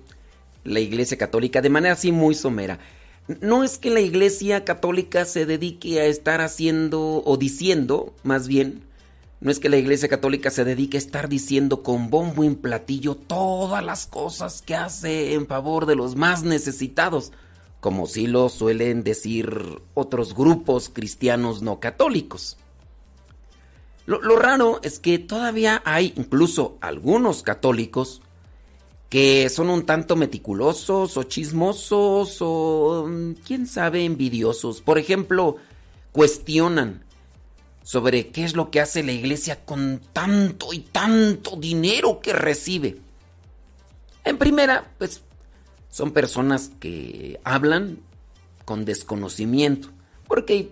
la Iglesia Católica de manera así muy somera. No es que la Iglesia Católica se dedique a estar haciendo o diciendo, más bien, no es que la Iglesia Católica se dedique a estar diciendo con bombo en platillo todas las cosas que hace en favor de los más necesitados, como sí lo suelen decir otros grupos cristianos no católicos. Lo, raro es que todavía hay incluso algunos católicos que son un tanto meticulosos o chismosos o quién sabe envidiosos. Por ejemplo, cuestionan sobre qué es lo que hace la iglesia con tanto y tanto dinero que recibe. En primera, pues son personas que hablan con desconocimiento, porque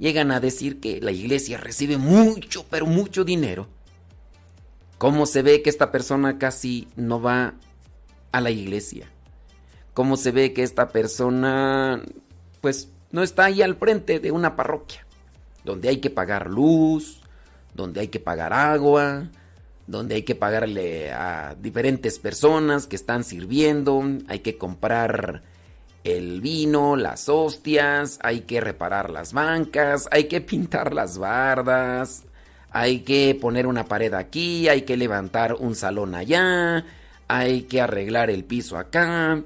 llegan a decir que la iglesia recibe mucho, pero mucho dinero. ¿Cómo se ve que esta persona casi no va a la iglesia? ¿Cómo se ve que esta persona pues no está ahí al frente de una parroquia? Donde hay que pagar luz, donde hay que pagar agua, donde hay que pagarle a diferentes personas que están sirviendo, hay que comprar el vino, las hostias, hay que reparar las bancas, hay que pintar las bardas, hay que poner una pared aquí, hay que levantar un salón allá, hay que arreglar el piso acá.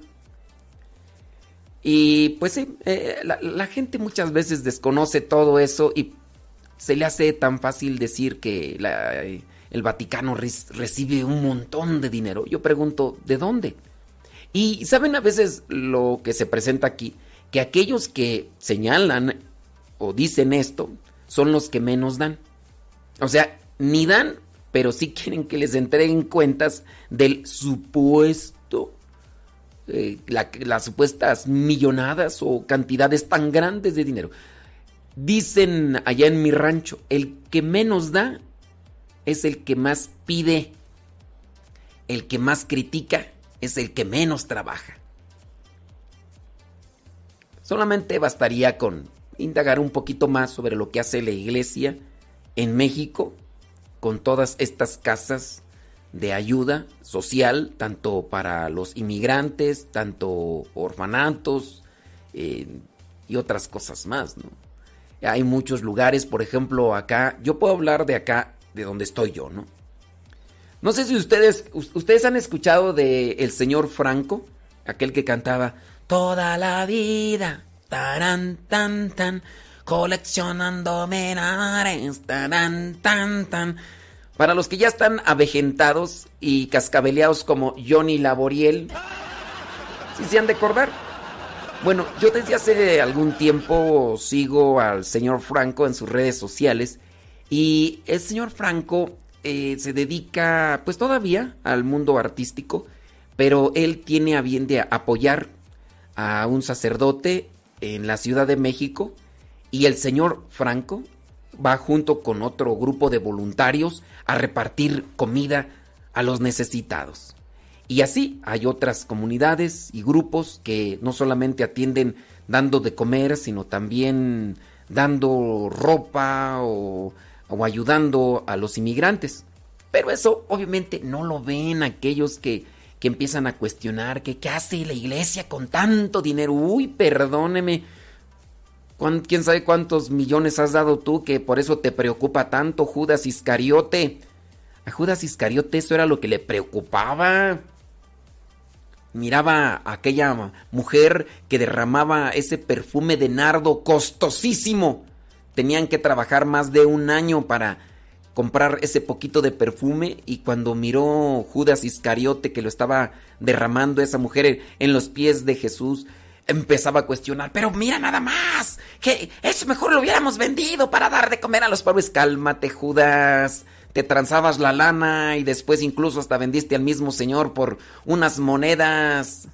Y pues sí, eh, la, gente muchas veces desconoce todo eso y se le hace tan fácil decir que la, el Vaticano re- recibe un montón de dinero. Yo pregunto, ¿de dónde? Y saben a veces lo que se presenta aquí, que aquellos que señalan o dicen esto son los que menos dan. O sea, ni dan, pero sí quieren que les entreguen cuentas del supuesto, eh, la- las supuestas millonadas o cantidades tan grandes de dinero. Dicen allá en mi rancho, el que menos da es el que más pide. El que más critica es el que menos trabaja. Solamente bastaría con indagar un poquito más sobre lo que hace la iglesia en México con todas estas casas de ayuda social, tanto para los inmigrantes, tanto orfanatos eh, y otras cosas más, ¿no? Hay muchos lugares, por ejemplo, acá, yo puedo hablar de acá, de donde estoy yo, ¿no? No sé si ustedes, us- ustedes han escuchado de el señor Franco, aquel que cantaba Toda la vida, tarán, tan, tan, coleccionando menares, tarán, tan, tan. Para los que ya están avejentados y cascabeleados como Johnny Laboriel, si se han de acordar. Bueno, yo desde hace algún tiempo sigo al señor Franco en sus redes sociales y el señor Franco eh, se dedica pues todavía al mundo artístico, pero él tiene a bien de apoyar a un sacerdote en la Ciudad de México y el señor Franco va junto con otro grupo de voluntarios a repartir comida a los necesitados. Y así hay otras comunidades y grupos que no solamente atienden dando de comer, sino también dando ropa o, o ayudando a los inmigrantes. Pero eso obviamente no lo ven aquellos que, que empiezan a cuestionar que qué hace la iglesia con tanto dinero. Uy, perdóneme. ¿Cuán- ¿Quién sabe cuántos millones has dado tú que por eso te preocupa tanto Judas Iscariote? A Judas Iscariote eso era lo que le preocupaba. Miraba a aquella mujer que derramaba ese perfume de nardo costosísimo. Tenían que trabajar más de un año para comprar ese poquito de perfume y cuando miró Judas Iscariote que lo estaba derramando esa mujer en los pies de Jesús, empezaba a cuestionar, pero mira nada más, que eso mejor lo hubiéramos vendido para dar de comer a los pobres. Cálmate, Judas. Te transabas la lana y después incluso hasta vendiste al mismo señor por unas monedas.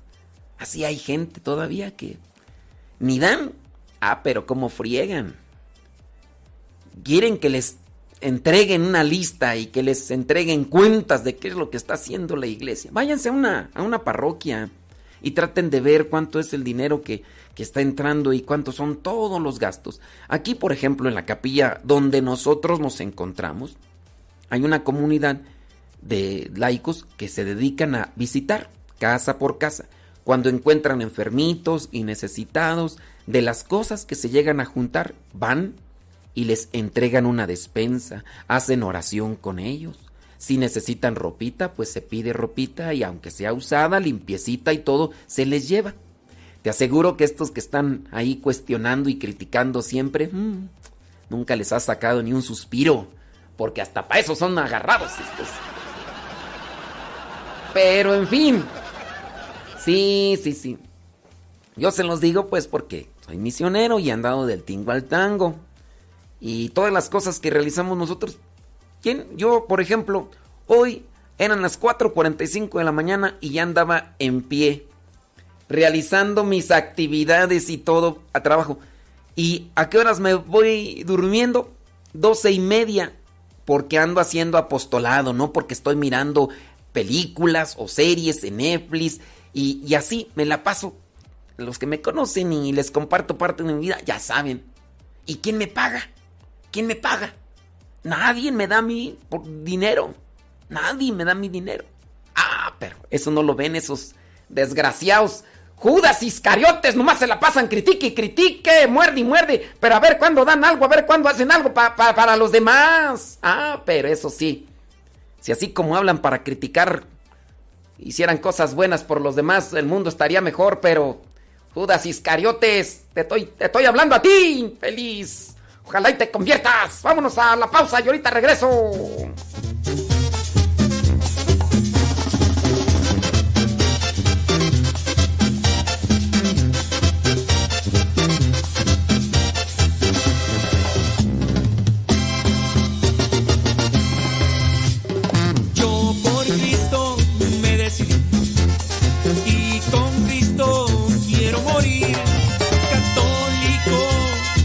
Así hay gente todavía que ni dan. Ah, pero cómo friegan. Quieren que les entreguen una lista y que les entreguen cuentas de qué es lo que está haciendo la iglesia. Váyanse a una, a una parroquia y traten de ver cuánto es el dinero que, que está entrando y cuántos son todos los gastos. Aquí, por ejemplo, en la capilla donde nosotros nos encontramos, hay una comunidad de laicos que se dedican a visitar casa por casa. Cuando encuentran enfermitos y necesitados de las cosas que se llegan a juntar, van y les entregan una despensa, hacen oración con ellos. Si necesitan ropita, pues se pide ropita y aunque sea usada, limpiecita y todo, se les lleva. Te aseguro que estos que están ahí cuestionando y criticando siempre, mm, nunca les ha sacado ni un suspiro, porque hasta para eso son agarrados estos. Pero en fin, sí, sí, sí. Yo se los digo pues porque soy misionero y he andado del tingo al tango. Y todas las cosas que realizamos nosotros, ¿quién? Yo, por ejemplo, hoy eran las 4.45 de la mañana y ya andaba en pie, realizando mis actividades y todo a trabajo. ¿Y a qué horas me voy durmiendo? Doce y media, porque ando haciendo apostolado, no porque estoy mirando películas o series en Netflix y, y así me la paso. Los que me conocen y les comparto parte de mi vida ya saben. ¿Y quién me paga? ¿Quién me paga? Nadie me da por dinero. Nadie me da mi dinero. Ah, pero eso no lo ven esos desgraciados. Judas Iscariotes nomás se la pasan critique y critique, muerde y muerde. Pero a ver cuándo dan algo, a ver cuándo hacen algo pa- para los demás. Ah, pero eso sí. Si así como hablan para criticar, hicieran cosas buenas por los demás, el mundo estaría mejor, pero Judas Iscariotes, te estoy, te estoy hablando a ti, feliz. Ojalá y te conviertas. Vámonos a la pausa y ahorita regreso.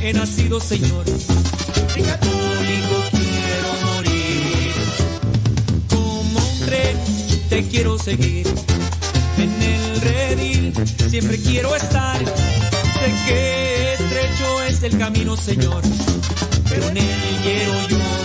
He nacido, Señor. Y católico quiero morir. Como un tren te quiero seguir. En el redil siempre quiero estar. Sé que estrecho es el camino, Señor. Pero en quiero yo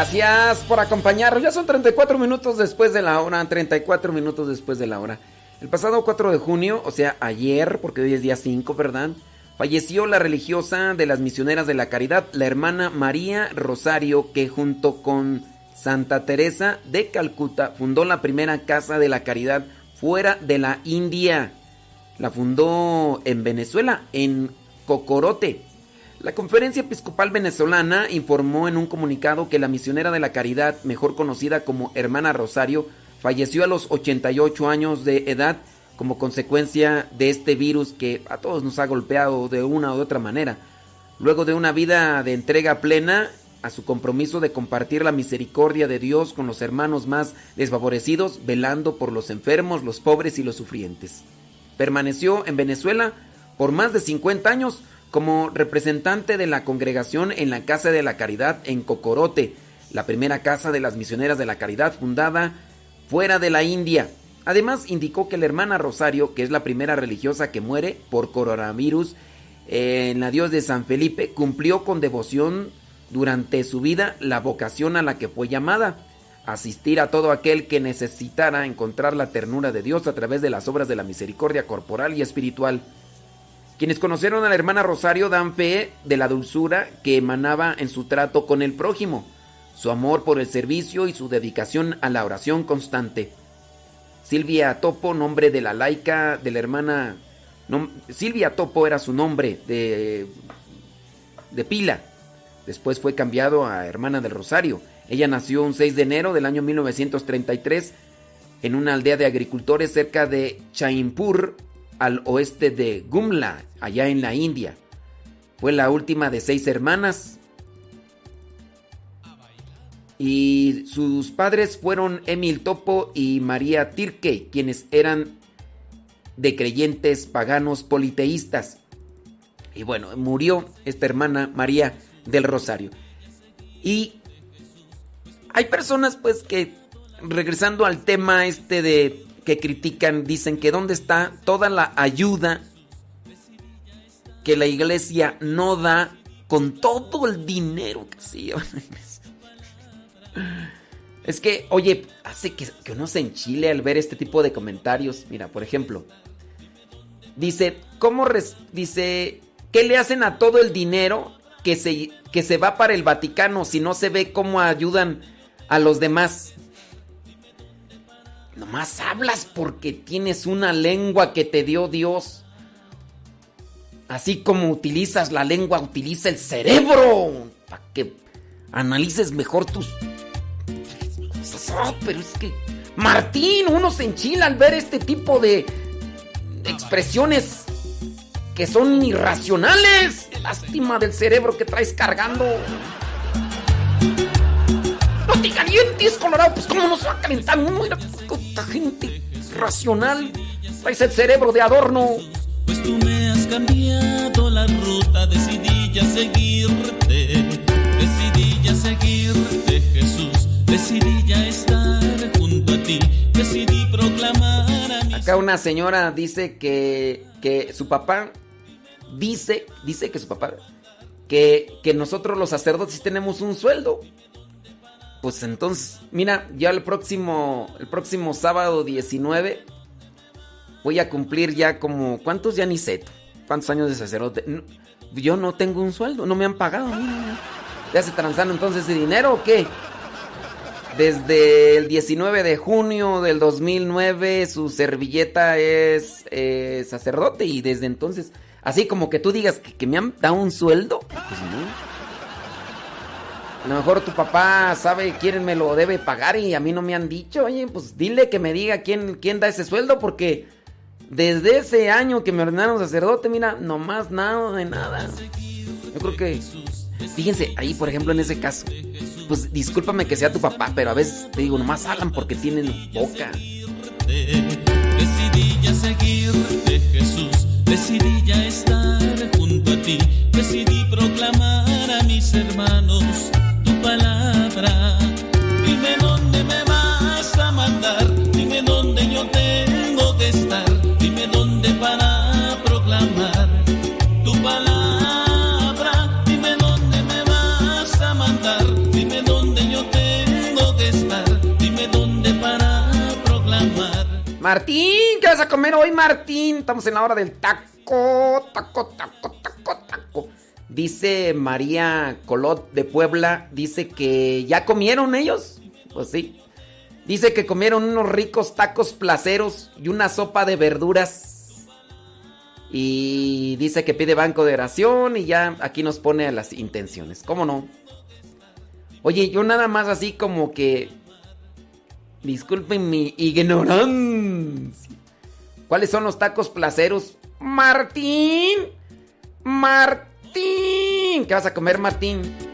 Gracias por acompañarnos. Ya son 34 minutos después de la hora. 34 minutos después de la hora. El pasado 4 de junio, o sea, ayer, porque hoy es día 5, ¿verdad? Falleció la religiosa de las misioneras de la caridad, la hermana María Rosario, que junto con Santa Teresa de Calcuta fundó la primera casa de la caridad fuera de la India. La fundó en Venezuela, en Cocorote. La Conferencia Episcopal Venezolana informó en un comunicado que la misionera de la caridad, mejor conocida como Hermana Rosario, falleció a los 88 años de edad como consecuencia de este virus que a todos nos ha golpeado de una u otra manera. Luego de una vida de entrega plena a su compromiso de compartir la misericordia de Dios con los hermanos más desfavorecidos, velando por los enfermos, los pobres y los sufrientes. Permaneció en Venezuela por más de 50 años como representante de la congregación en la Casa de la Caridad en Cocorote, la primera casa de las misioneras de la caridad fundada fuera de la India. Además indicó que la hermana Rosario, que es la primera religiosa que muere por coronavirus en la dios de San Felipe, cumplió con devoción durante su vida la vocación a la que fue llamada, asistir a todo aquel que necesitara encontrar la ternura de Dios a través de las obras de la misericordia corporal y espiritual. Quienes conocieron a la hermana Rosario dan fe de la dulzura que emanaba en su trato con el prójimo, su amor por el servicio y su dedicación a la oración constante. Silvia Topo, nombre de la laica de la hermana... Silvia Topo era su nombre de, de pila. Después fue cambiado a hermana del Rosario. Ella nació un 6 de enero del año 1933 en una aldea de agricultores cerca de Chaimpur, al oeste de Gumla, allá en la India. Fue la última de seis hermanas. Y sus padres fueron Emil Topo y María Tirke, quienes eran de creyentes paganos politeístas. Y bueno, murió esta hermana María del Rosario. Y hay personas pues que, regresando al tema este de que critican, dicen que dónde está toda la ayuda que la iglesia no da con todo el dinero que se lleva. Es que, oye, hace que, que uno se enchile al ver este tipo de comentarios. Mira, por ejemplo, dice, ¿cómo dice, qué le hacen a todo el dinero que se, que se va para el Vaticano si no se ve cómo ayudan a los demás? Nomás hablas porque tienes una lengua que te dio Dios. Así como utilizas la lengua, utiliza el cerebro para que analices mejor tus. Ah, pero es que, Martín, uno se enchila al ver este tipo de expresiones que son irracionales. Lástima del cerebro que traes cargando. No te calientes, Colorado. Pues, ¿cómo nos va a calentar uno? Mira, puta gente racional. Traes el cerebro de adorno. Pues tú me has cambiado la ruta, decidí ya seguirte, decidí ya seguirte, Jesús, decidí ya estar junto a ti, decidí proclamar a mi Acá una señora dice que, que su papá dice, dice que su papá, que, que nosotros los sacerdotes tenemos un sueldo. Pues entonces, mira, ya el próximo, el próximo sábado 19 voy a cumplir ya como, ¿cuántos? Ya ni sé, ¿cuántos años de sacerdote? Yo no tengo un sueldo, no me han pagado. mira. ¿Ya se transaron entonces ese dinero o qué? Desde el 19 de junio del 2009 su servilleta es eh, sacerdote y desde entonces, así como que tú digas que, que me han dado un sueldo, pues no. A lo mejor tu papá sabe quién me lo debe pagar y a mí no me han dicho, oye, pues dile que me diga quién, quién da ese sueldo porque desde ese año que me ordenaron sacerdote, mira, nomás nada de nada. Yo creo que, fíjense, ahí por ejemplo en ese caso, pues discúlpame que sea tu papá, pero a veces te digo, nomás hablan porque tienen boca. Decidí ya seguirte, Jesús. Decidí ya estar junto a ti. Decidí proclamar a mis hermanos Martín, ¿qué vas a comer hoy, Martín? Estamos en la hora del taco, taco, taco, taco, taco. Dice María Colot de Puebla, dice que ya comieron ellos. Pues sí. Dice que comieron unos ricos tacos placeros y una sopa de verduras. Y dice que pide banco de oración y ya aquí nos pone las intenciones. ¿Cómo no? Oye, yo nada más así como que... Disculpen mi ignorancia. ¿Cuáles son los tacos placeros? Martín. Martín. ¿Qué vas a comer, Martín?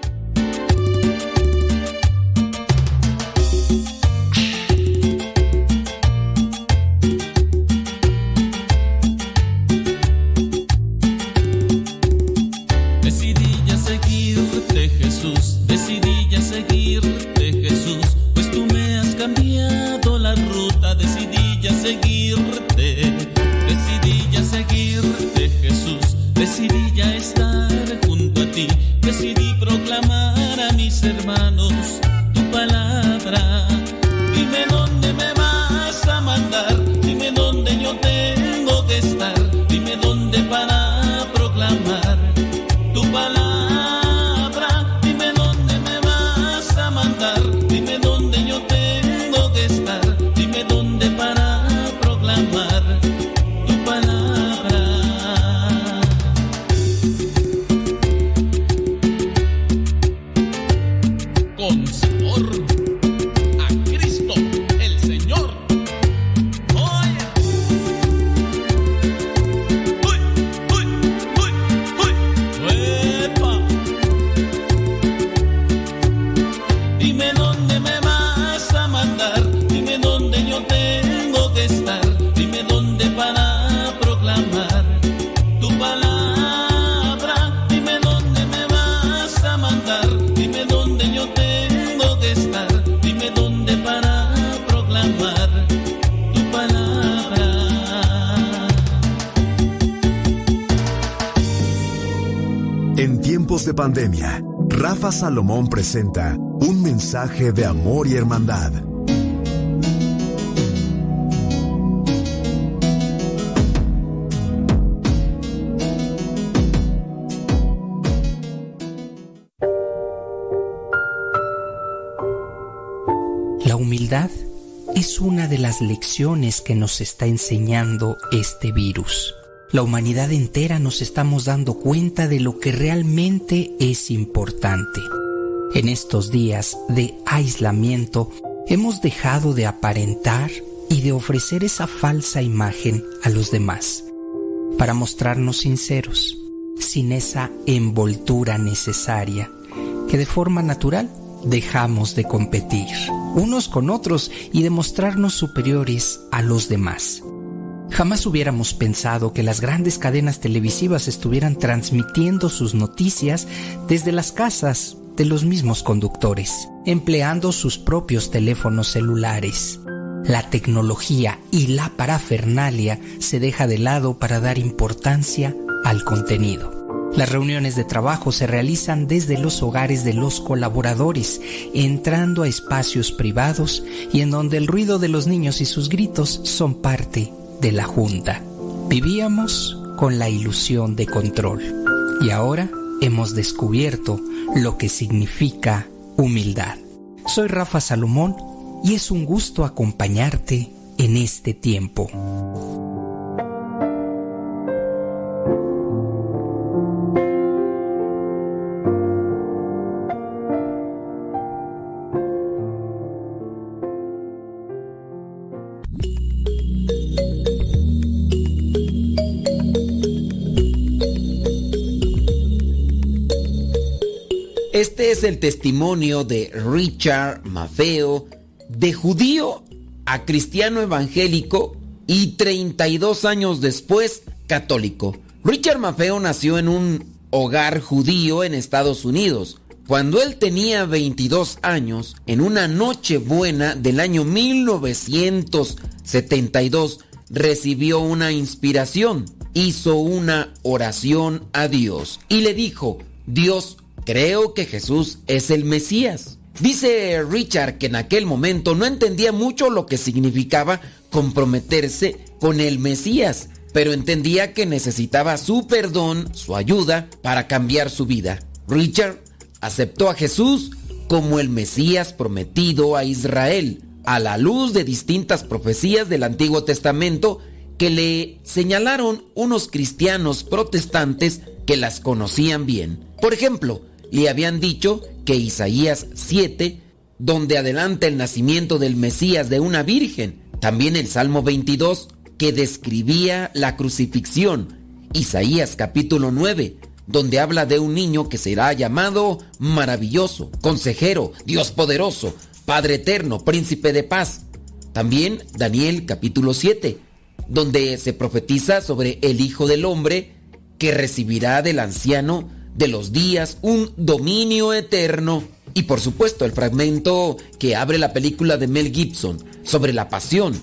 Pandemia, Rafa Salomón presenta un mensaje de amor y hermandad. La humildad es una de las lecciones que nos está enseñando este virus. La humanidad entera nos estamos dando cuenta de lo que realmente es importante. En estos días de aislamiento hemos dejado de aparentar y de ofrecer esa falsa imagen a los demás para mostrarnos sinceros, sin esa envoltura necesaria que de forma natural dejamos de competir unos con otros y demostrarnos superiores a los demás. Jamás hubiéramos pensado que las grandes cadenas televisivas estuvieran transmitiendo sus noticias desde las casas de los mismos conductores, empleando sus propios teléfonos celulares. La tecnología y la parafernalia se deja de lado para dar importancia al contenido. Las reuniones de trabajo se realizan desde los hogares de los colaboradores, entrando a espacios privados y en donde el ruido de los niños y sus gritos son parte de la junta. Vivíamos con la ilusión de control y ahora hemos descubierto lo que significa humildad. Soy Rafa Salomón y es un gusto acompañarte en este tiempo. Es el testimonio de Richard Maffeo, de judío a cristiano evangélico y 32 años después católico. Richard Maffeo nació en un hogar judío en Estados Unidos. Cuando él tenía 22 años, en una noche buena del año 1972, recibió una inspiración. Hizo una oración a Dios y le dijo, Dios, creo que Jesús es el Mesías. Dice Richard que en aquel momento no entendía mucho lo que significaba comprometerse con el Mesías, pero entendía que necesitaba su perdón, su ayuda para cambiar su vida. Richard aceptó a Jesús como el Mesías prometido a Israel, a la luz de distintas profecías del Antiguo Testamento que le señalaron unos cristianos protestantes que las conocían bien. Por ejemplo, le habían dicho que Isaías 7, donde adelanta el nacimiento del Mesías de una virgen, también el Salmo 22, que describía la crucifixión, Isaías capítulo 9, donde habla de un niño que será llamado maravilloso, consejero, Dios poderoso, Padre eterno, príncipe de paz. También Daniel capítulo 7, donde se profetiza sobre el Hijo del Hombre que recibirá del anciano de los días un dominio eterno. Y por supuesto el fragmento que abre la película de Mel Gibson sobre la pasión,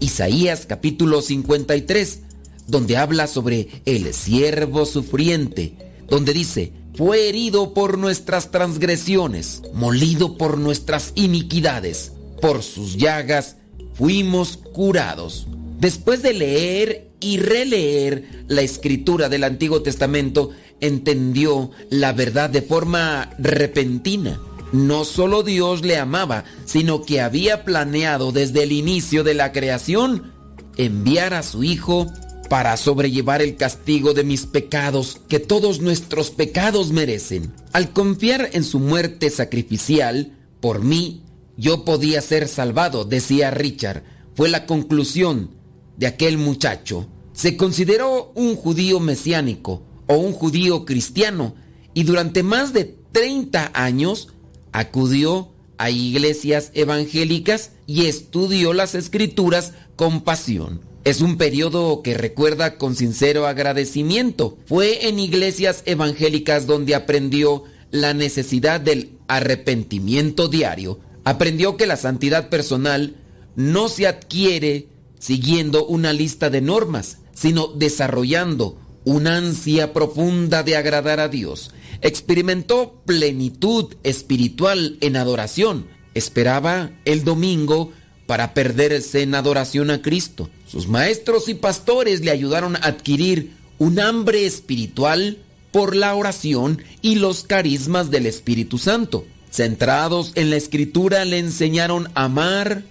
Isaías capítulo 53, donde habla sobre el siervo sufriente, donde dice, fue herido por nuestras transgresiones, molido por nuestras iniquidades, por sus llagas fuimos curados. Después de leer y releer la escritura del Antiguo Testamento, entendió la verdad de forma repentina. No solo Dios le amaba, sino que había planeado desde el inicio de la creación enviar a su Hijo para sobrellevar el castigo de mis pecados que todos nuestros pecados merecen. Al confiar en su muerte sacrificial, por mí, yo podía ser salvado, decía Richard. Fue la conclusión de aquel muchacho. Se consideró un judío mesiánico o un judío cristiano y durante más de 30 años acudió a iglesias evangélicas y estudió las escrituras con pasión. Es un periodo que recuerda con sincero agradecimiento. Fue en iglesias evangélicas donde aprendió la necesidad del arrepentimiento diario. Aprendió que la santidad personal no se adquiere siguiendo una lista de normas, sino desarrollando una ansia profunda de agradar a Dios. Experimentó plenitud espiritual en adoración. Esperaba el domingo para perderse en adoración a Cristo. Sus maestros y pastores le ayudaron a adquirir un hambre espiritual por la oración y los carismas del Espíritu Santo. Centrados en la escritura le enseñaron a amar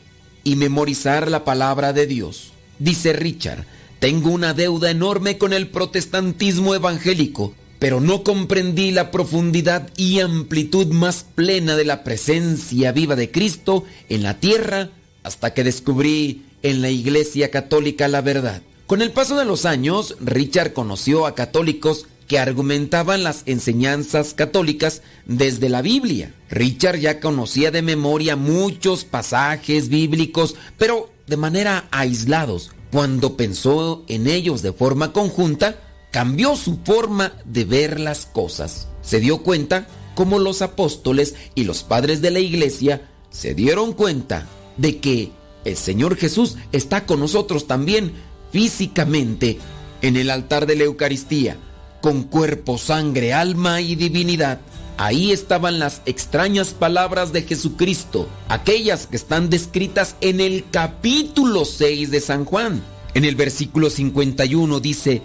y memorizar la palabra de Dios. Dice Richard, tengo una deuda enorme con el protestantismo evangélico, pero no comprendí la profundidad y amplitud más plena de la presencia viva de Cristo en la tierra hasta que descubrí en la Iglesia Católica la verdad. Con el paso de los años, Richard conoció a católicos que argumentaban las enseñanzas católicas desde la Biblia. Richard ya conocía de memoria muchos pasajes bíblicos, pero de manera aislados. Cuando pensó en ellos de forma conjunta, cambió su forma de ver las cosas. Se dio cuenta como los apóstoles y los padres de la iglesia se dieron cuenta de que el Señor Jesús está con nosotros también físicamente en el altar de la Eucaristía, con cuerpo, sangre, alma y divinidad. Ahí estaban las extrañas palabras de Jesucristo, aquellas que están descritas en el capítulo 6 de San Juan. En el versículo 51 dice,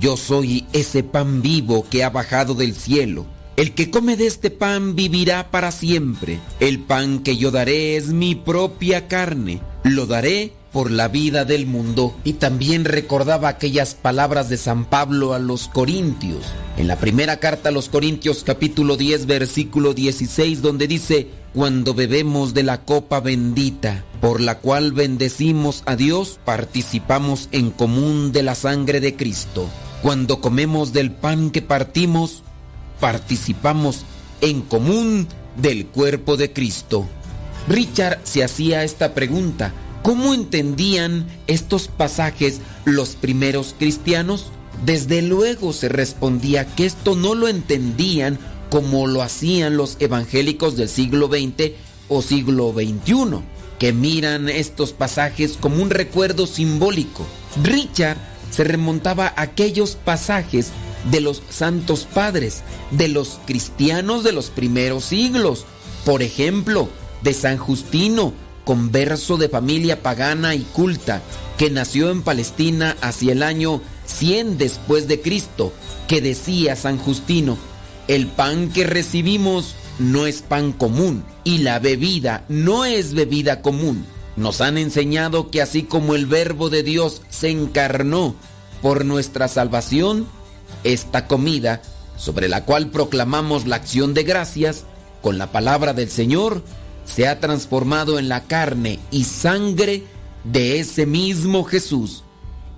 Yo soy ese pan vivo que ha bajado del cielo. El que come de este pan vivirá para siempre. El pan que yo daré es mi propia carne. Lo daré por la vida del mundo. Y también recordaba aquellas palabras de San Pablo a los Corintios. En la primera carta a los Corintios capítulo 10 versículo 16 donde dice, cuando bebemos de la copa bendita, por la cual bendecimos a Dios, participamos en común de la sangre de Cristo. Cuando comemos del pan que partimos, participamos en común del cuerpo de Cristo. Richard se hacía esta pregunta, ¿cómo entendían estos pasajes los primeros cristianos? Desde luego se respondía que esto no lo entendían como lo hacían los evangélicos del siglo XX o siglo XXI, que miran estos pasajes como un recuerdo simbólico. Richard se remontaba a aquellos pasajes de los santos padres, de los cristianos de los primeros siglos, por ejemplo, de San Justino, converso de familia pagana y culta, que nació en Palestina hacia el año 100 después de Cristo, que decía San Justino, el pan que recibimos no es pan común y la bebida no es bebida común. Nos han enseñado que así como el verbo de Dios se encarnó por nuestra salvación, esta comida, sobre la cual proclamamos la acción de gracias, con la palabra del Señor, se ha transformado en la carne y sangre de ese mismo Jesús.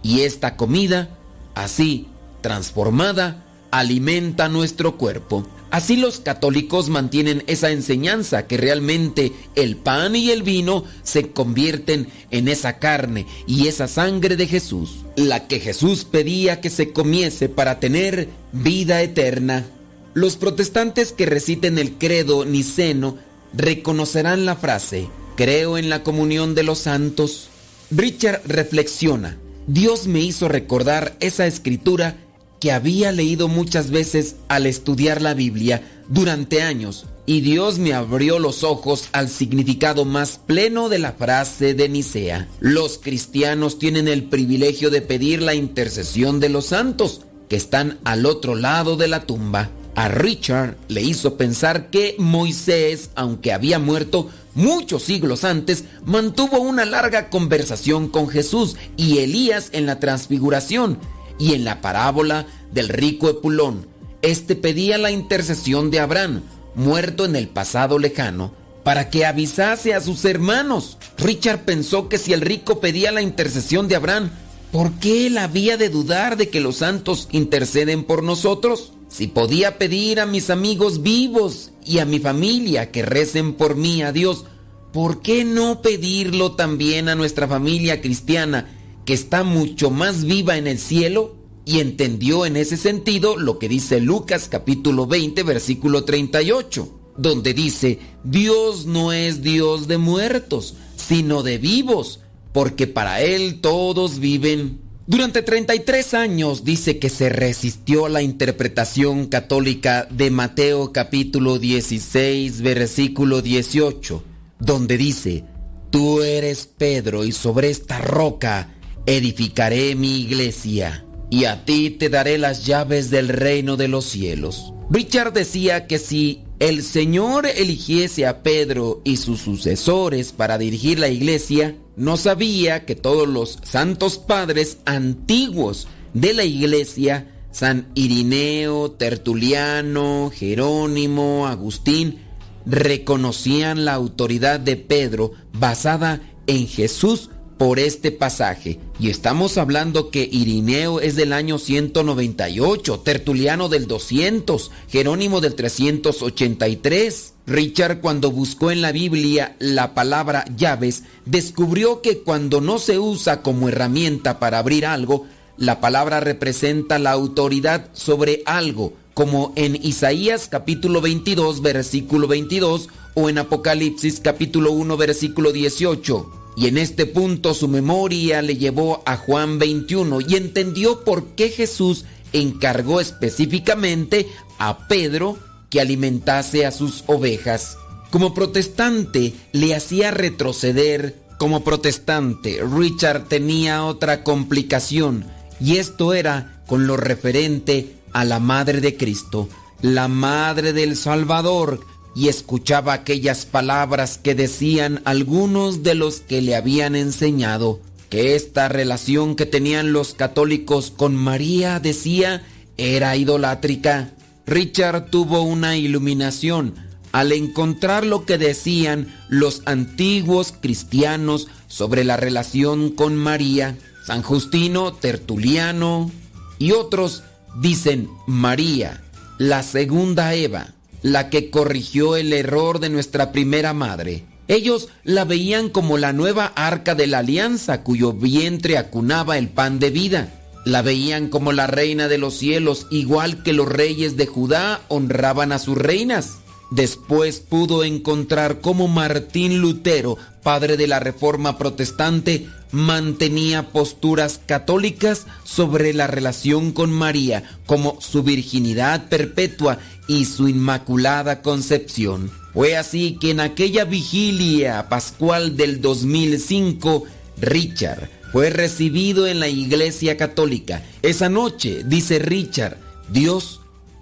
Y esta comida, así transformada, alimenta nuestro cuerpo. Así los católicos mantienen esa enseñanza que realmente el pan y el vino se convierten en esa carne y esa sangre de Jesús, la que Jesús pedía que se comiese para tener vida eterna. Los protestantes que reciten el credo niceno reconocerán la frase, creo en la comunión de los santos. Richard reflexiona, Dios me hizo recordar esa escritura que había leído muchas veces al estudiar la Biblia durante años y Dios me abrió los ojos al significado más pleno de la frase de Nicea. Los cristianos tienen el privilegio de pedir la intercesión de los santos que están al otro lado de la tumba. A Richard le hizo pensar que Moisés, aunque había muerto muchos siglos antes, mantuvo una larga conversación con Jesús y Elías en la transfiguración y en la parábola del rico Epulón. Este pedía la intercesión de Abraham, muerto en el pasado lejano, para que avisase a sus hermanos. Richard pensó que si el rico pedía la intercesión de Abraham, ¿por qué él había de dudar de que los santos interceden por nosotros? Si podía pedir a mis amigos vivos y a mi familia que recen por mí a Dios, ¿por qué no pedirlo también a nuestra familia cristiana que está mucho más viva en el cielo? Y entendió en ese sentido lo que dice Lucas capítulo 20 versículo 38, donde dice, Dios no es Dios de muertos, sino de vivos, porque para Él todos viven. Durante 33 años dice que se resistió a la interpretación católica de Mateo capítulo 16 versículo 18, donde dice, Tú eres Pedro y sobre esta roca edificaré mi iglesia y a ti te daré las llaves del reino de los cielos. Richard decía que si el Señor eligiese a Pedro y sus sucesores para dirigir la iglesia, no sabía que todos los santos padres antiguos de la iglesia, San Irineo, Tertuliano, Jerónimo, Agustín, reconocían la autoridad de Pedro basada en Jesús por este pasaje. Y estamos hablando que Irineo es del año 198, Tertuliano del 200, Jerónimo del 383. Richard cuando buscó en la Biblia la palabra llaves, descubrió que cuando no se usa como herramienta para abrir algo, la palabra representa la autoridad sobre algo, como en Isaías capítulo 22 versículo 22 o en Apocalipsis capítulo 1 versículo 18. Y en este punto su memoria le llevó a Juan 21 y entendió por qué Jesús encargó específicamente a Pedro que alimentase a sus ovejas. Como protestante le hacía retroceder. Como protestante, Richard tenía otra complicación y esto era con lo referente a la Madre de Cristo, la Madre del Salvador, y escuchaba aquellas palabras que decían algunos de los que le habían enseñado, que esta relación que tenían los católicos con María, decía, era idolátrica. Richard tuvo una iluminación al encontrar lo que decían los antiguos cristianos sobre la relación con María. San Justino, Tertuliano y otros dicen María, la segunda Eva la que corrigió el error de nuestra primera madre. Ellos la veían como la nueva arca de la alianza cuyo vientre acunaba el pan de vida. La veían como la reina de los cielos, igual que los reyes de Judá honraban a sus reinas. Después pudo encontrar cómo Martín Lutero, padre de la Reforma Protestante, mantenía posturas católicas sobre la relación con María, como su virginidad perpetua y su inmaculada concepción. Fue así que en aquella vigilia pascual del 2005, Richard fue recibido en la Iglesia Católica. Esa noche, dice Richard, Dios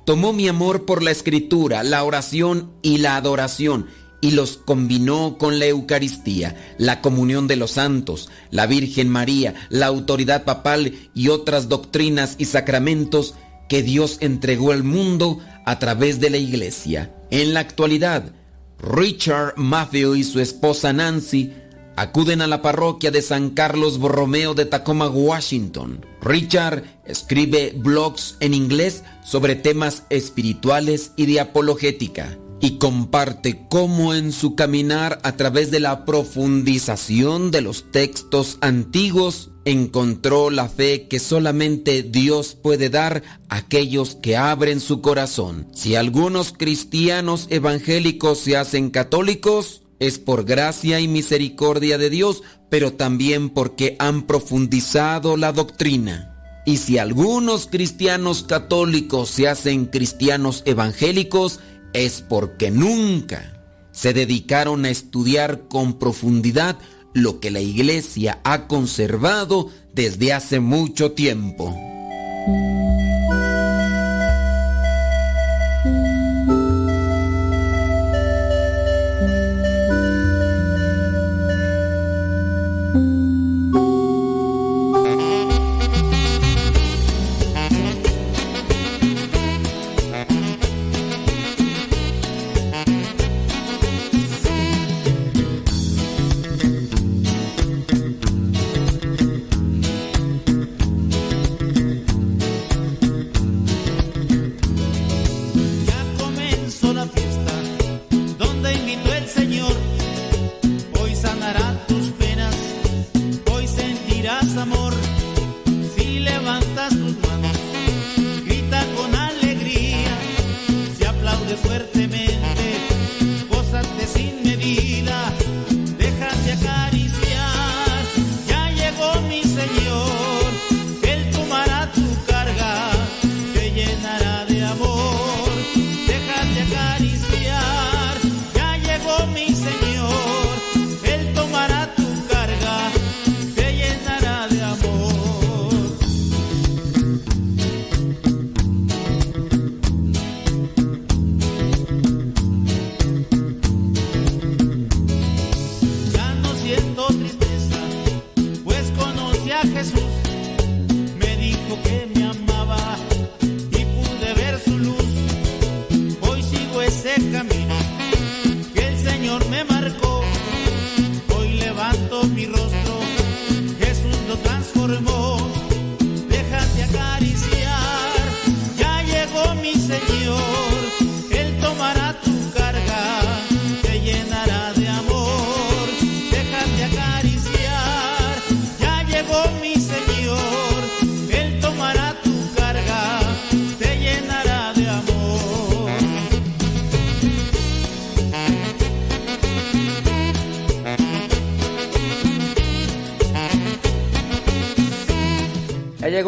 tomó mi amor por la escritura, la oración y la adoración y los combinó con la Eucaristía, la comunión de los santos, la Virgen María, la autoridad papal y otras doctrinas y sacramentos que Dios entregó al mundo a través de la Iglesia. En la actualidad, Richard Matthew y su esposa Nancy acuden a la parroquia de San Carlos Borromeo de Tacoma, Washington. Richard escribe blogs en inglés sobre temas espirituales y de apologética y comparte cómo en su caminar a través de la profundización de los textos antiguos encontró la fe que solamente Dios puede dar a aquellos que abren su corazón. Si algunos cristianos evangélicos se hacen católicos, es por gracia y misericordia de Dios, pero también porque han profundizado la doctrina. Y si algunos cristianos católicos se hacen cristianos evangélicos, es porque nunca se dedicaron a estudiar con profundidad lo que la iglesia ha conservado desde hace mucho tiempo.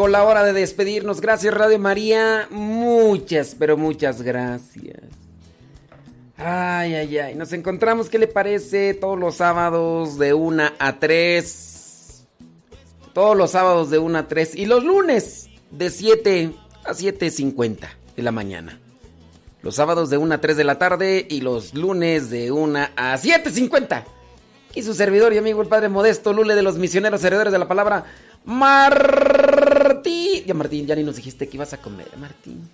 La hora de despedirnos. Gracias Radio María. Muchas, pero muchas gracias. Ay, ay, ay. Nos encontramos, ¿qué le parece? Todos los sábados de 1 a 3. Todos los sábados de 1 a 3. Y los lunes de 7 a 7.50 de la mañana. Los sábados de 1 a 3 de la tarde y los lunes de 1 a 7.50. Y su servidor y amigo el Padre Modesto Lule de los misioneros heredores de la palabra, Martín. Ya Martín, ya ni nos dijiste que ibas a comer, Martín.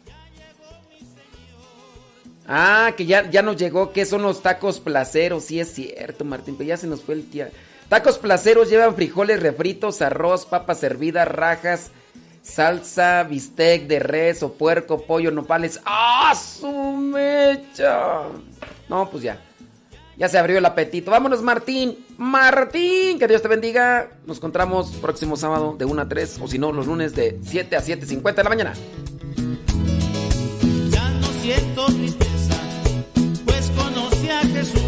Ah, que ya, ya nos llegó, que son los tacos placeros, sí es cierto, Martín, pero ya se nos fue el día. Tacos placeros llevan frijoles refritos, arroz, papas hervidas, rajas, salsa, bistec de res o puerco, pollo, nopales. ¡Ah, su mecha! No, pues ya ya se abrió el apetito. Vámonos, Martín. Martín, que Dios te bendiga. Nos encontramos próximo sábado de 1 a 3, o si no, los lunes de 7 a 7.50 de la mañana. Ya no siento tristeza, pues conocí a Jesús.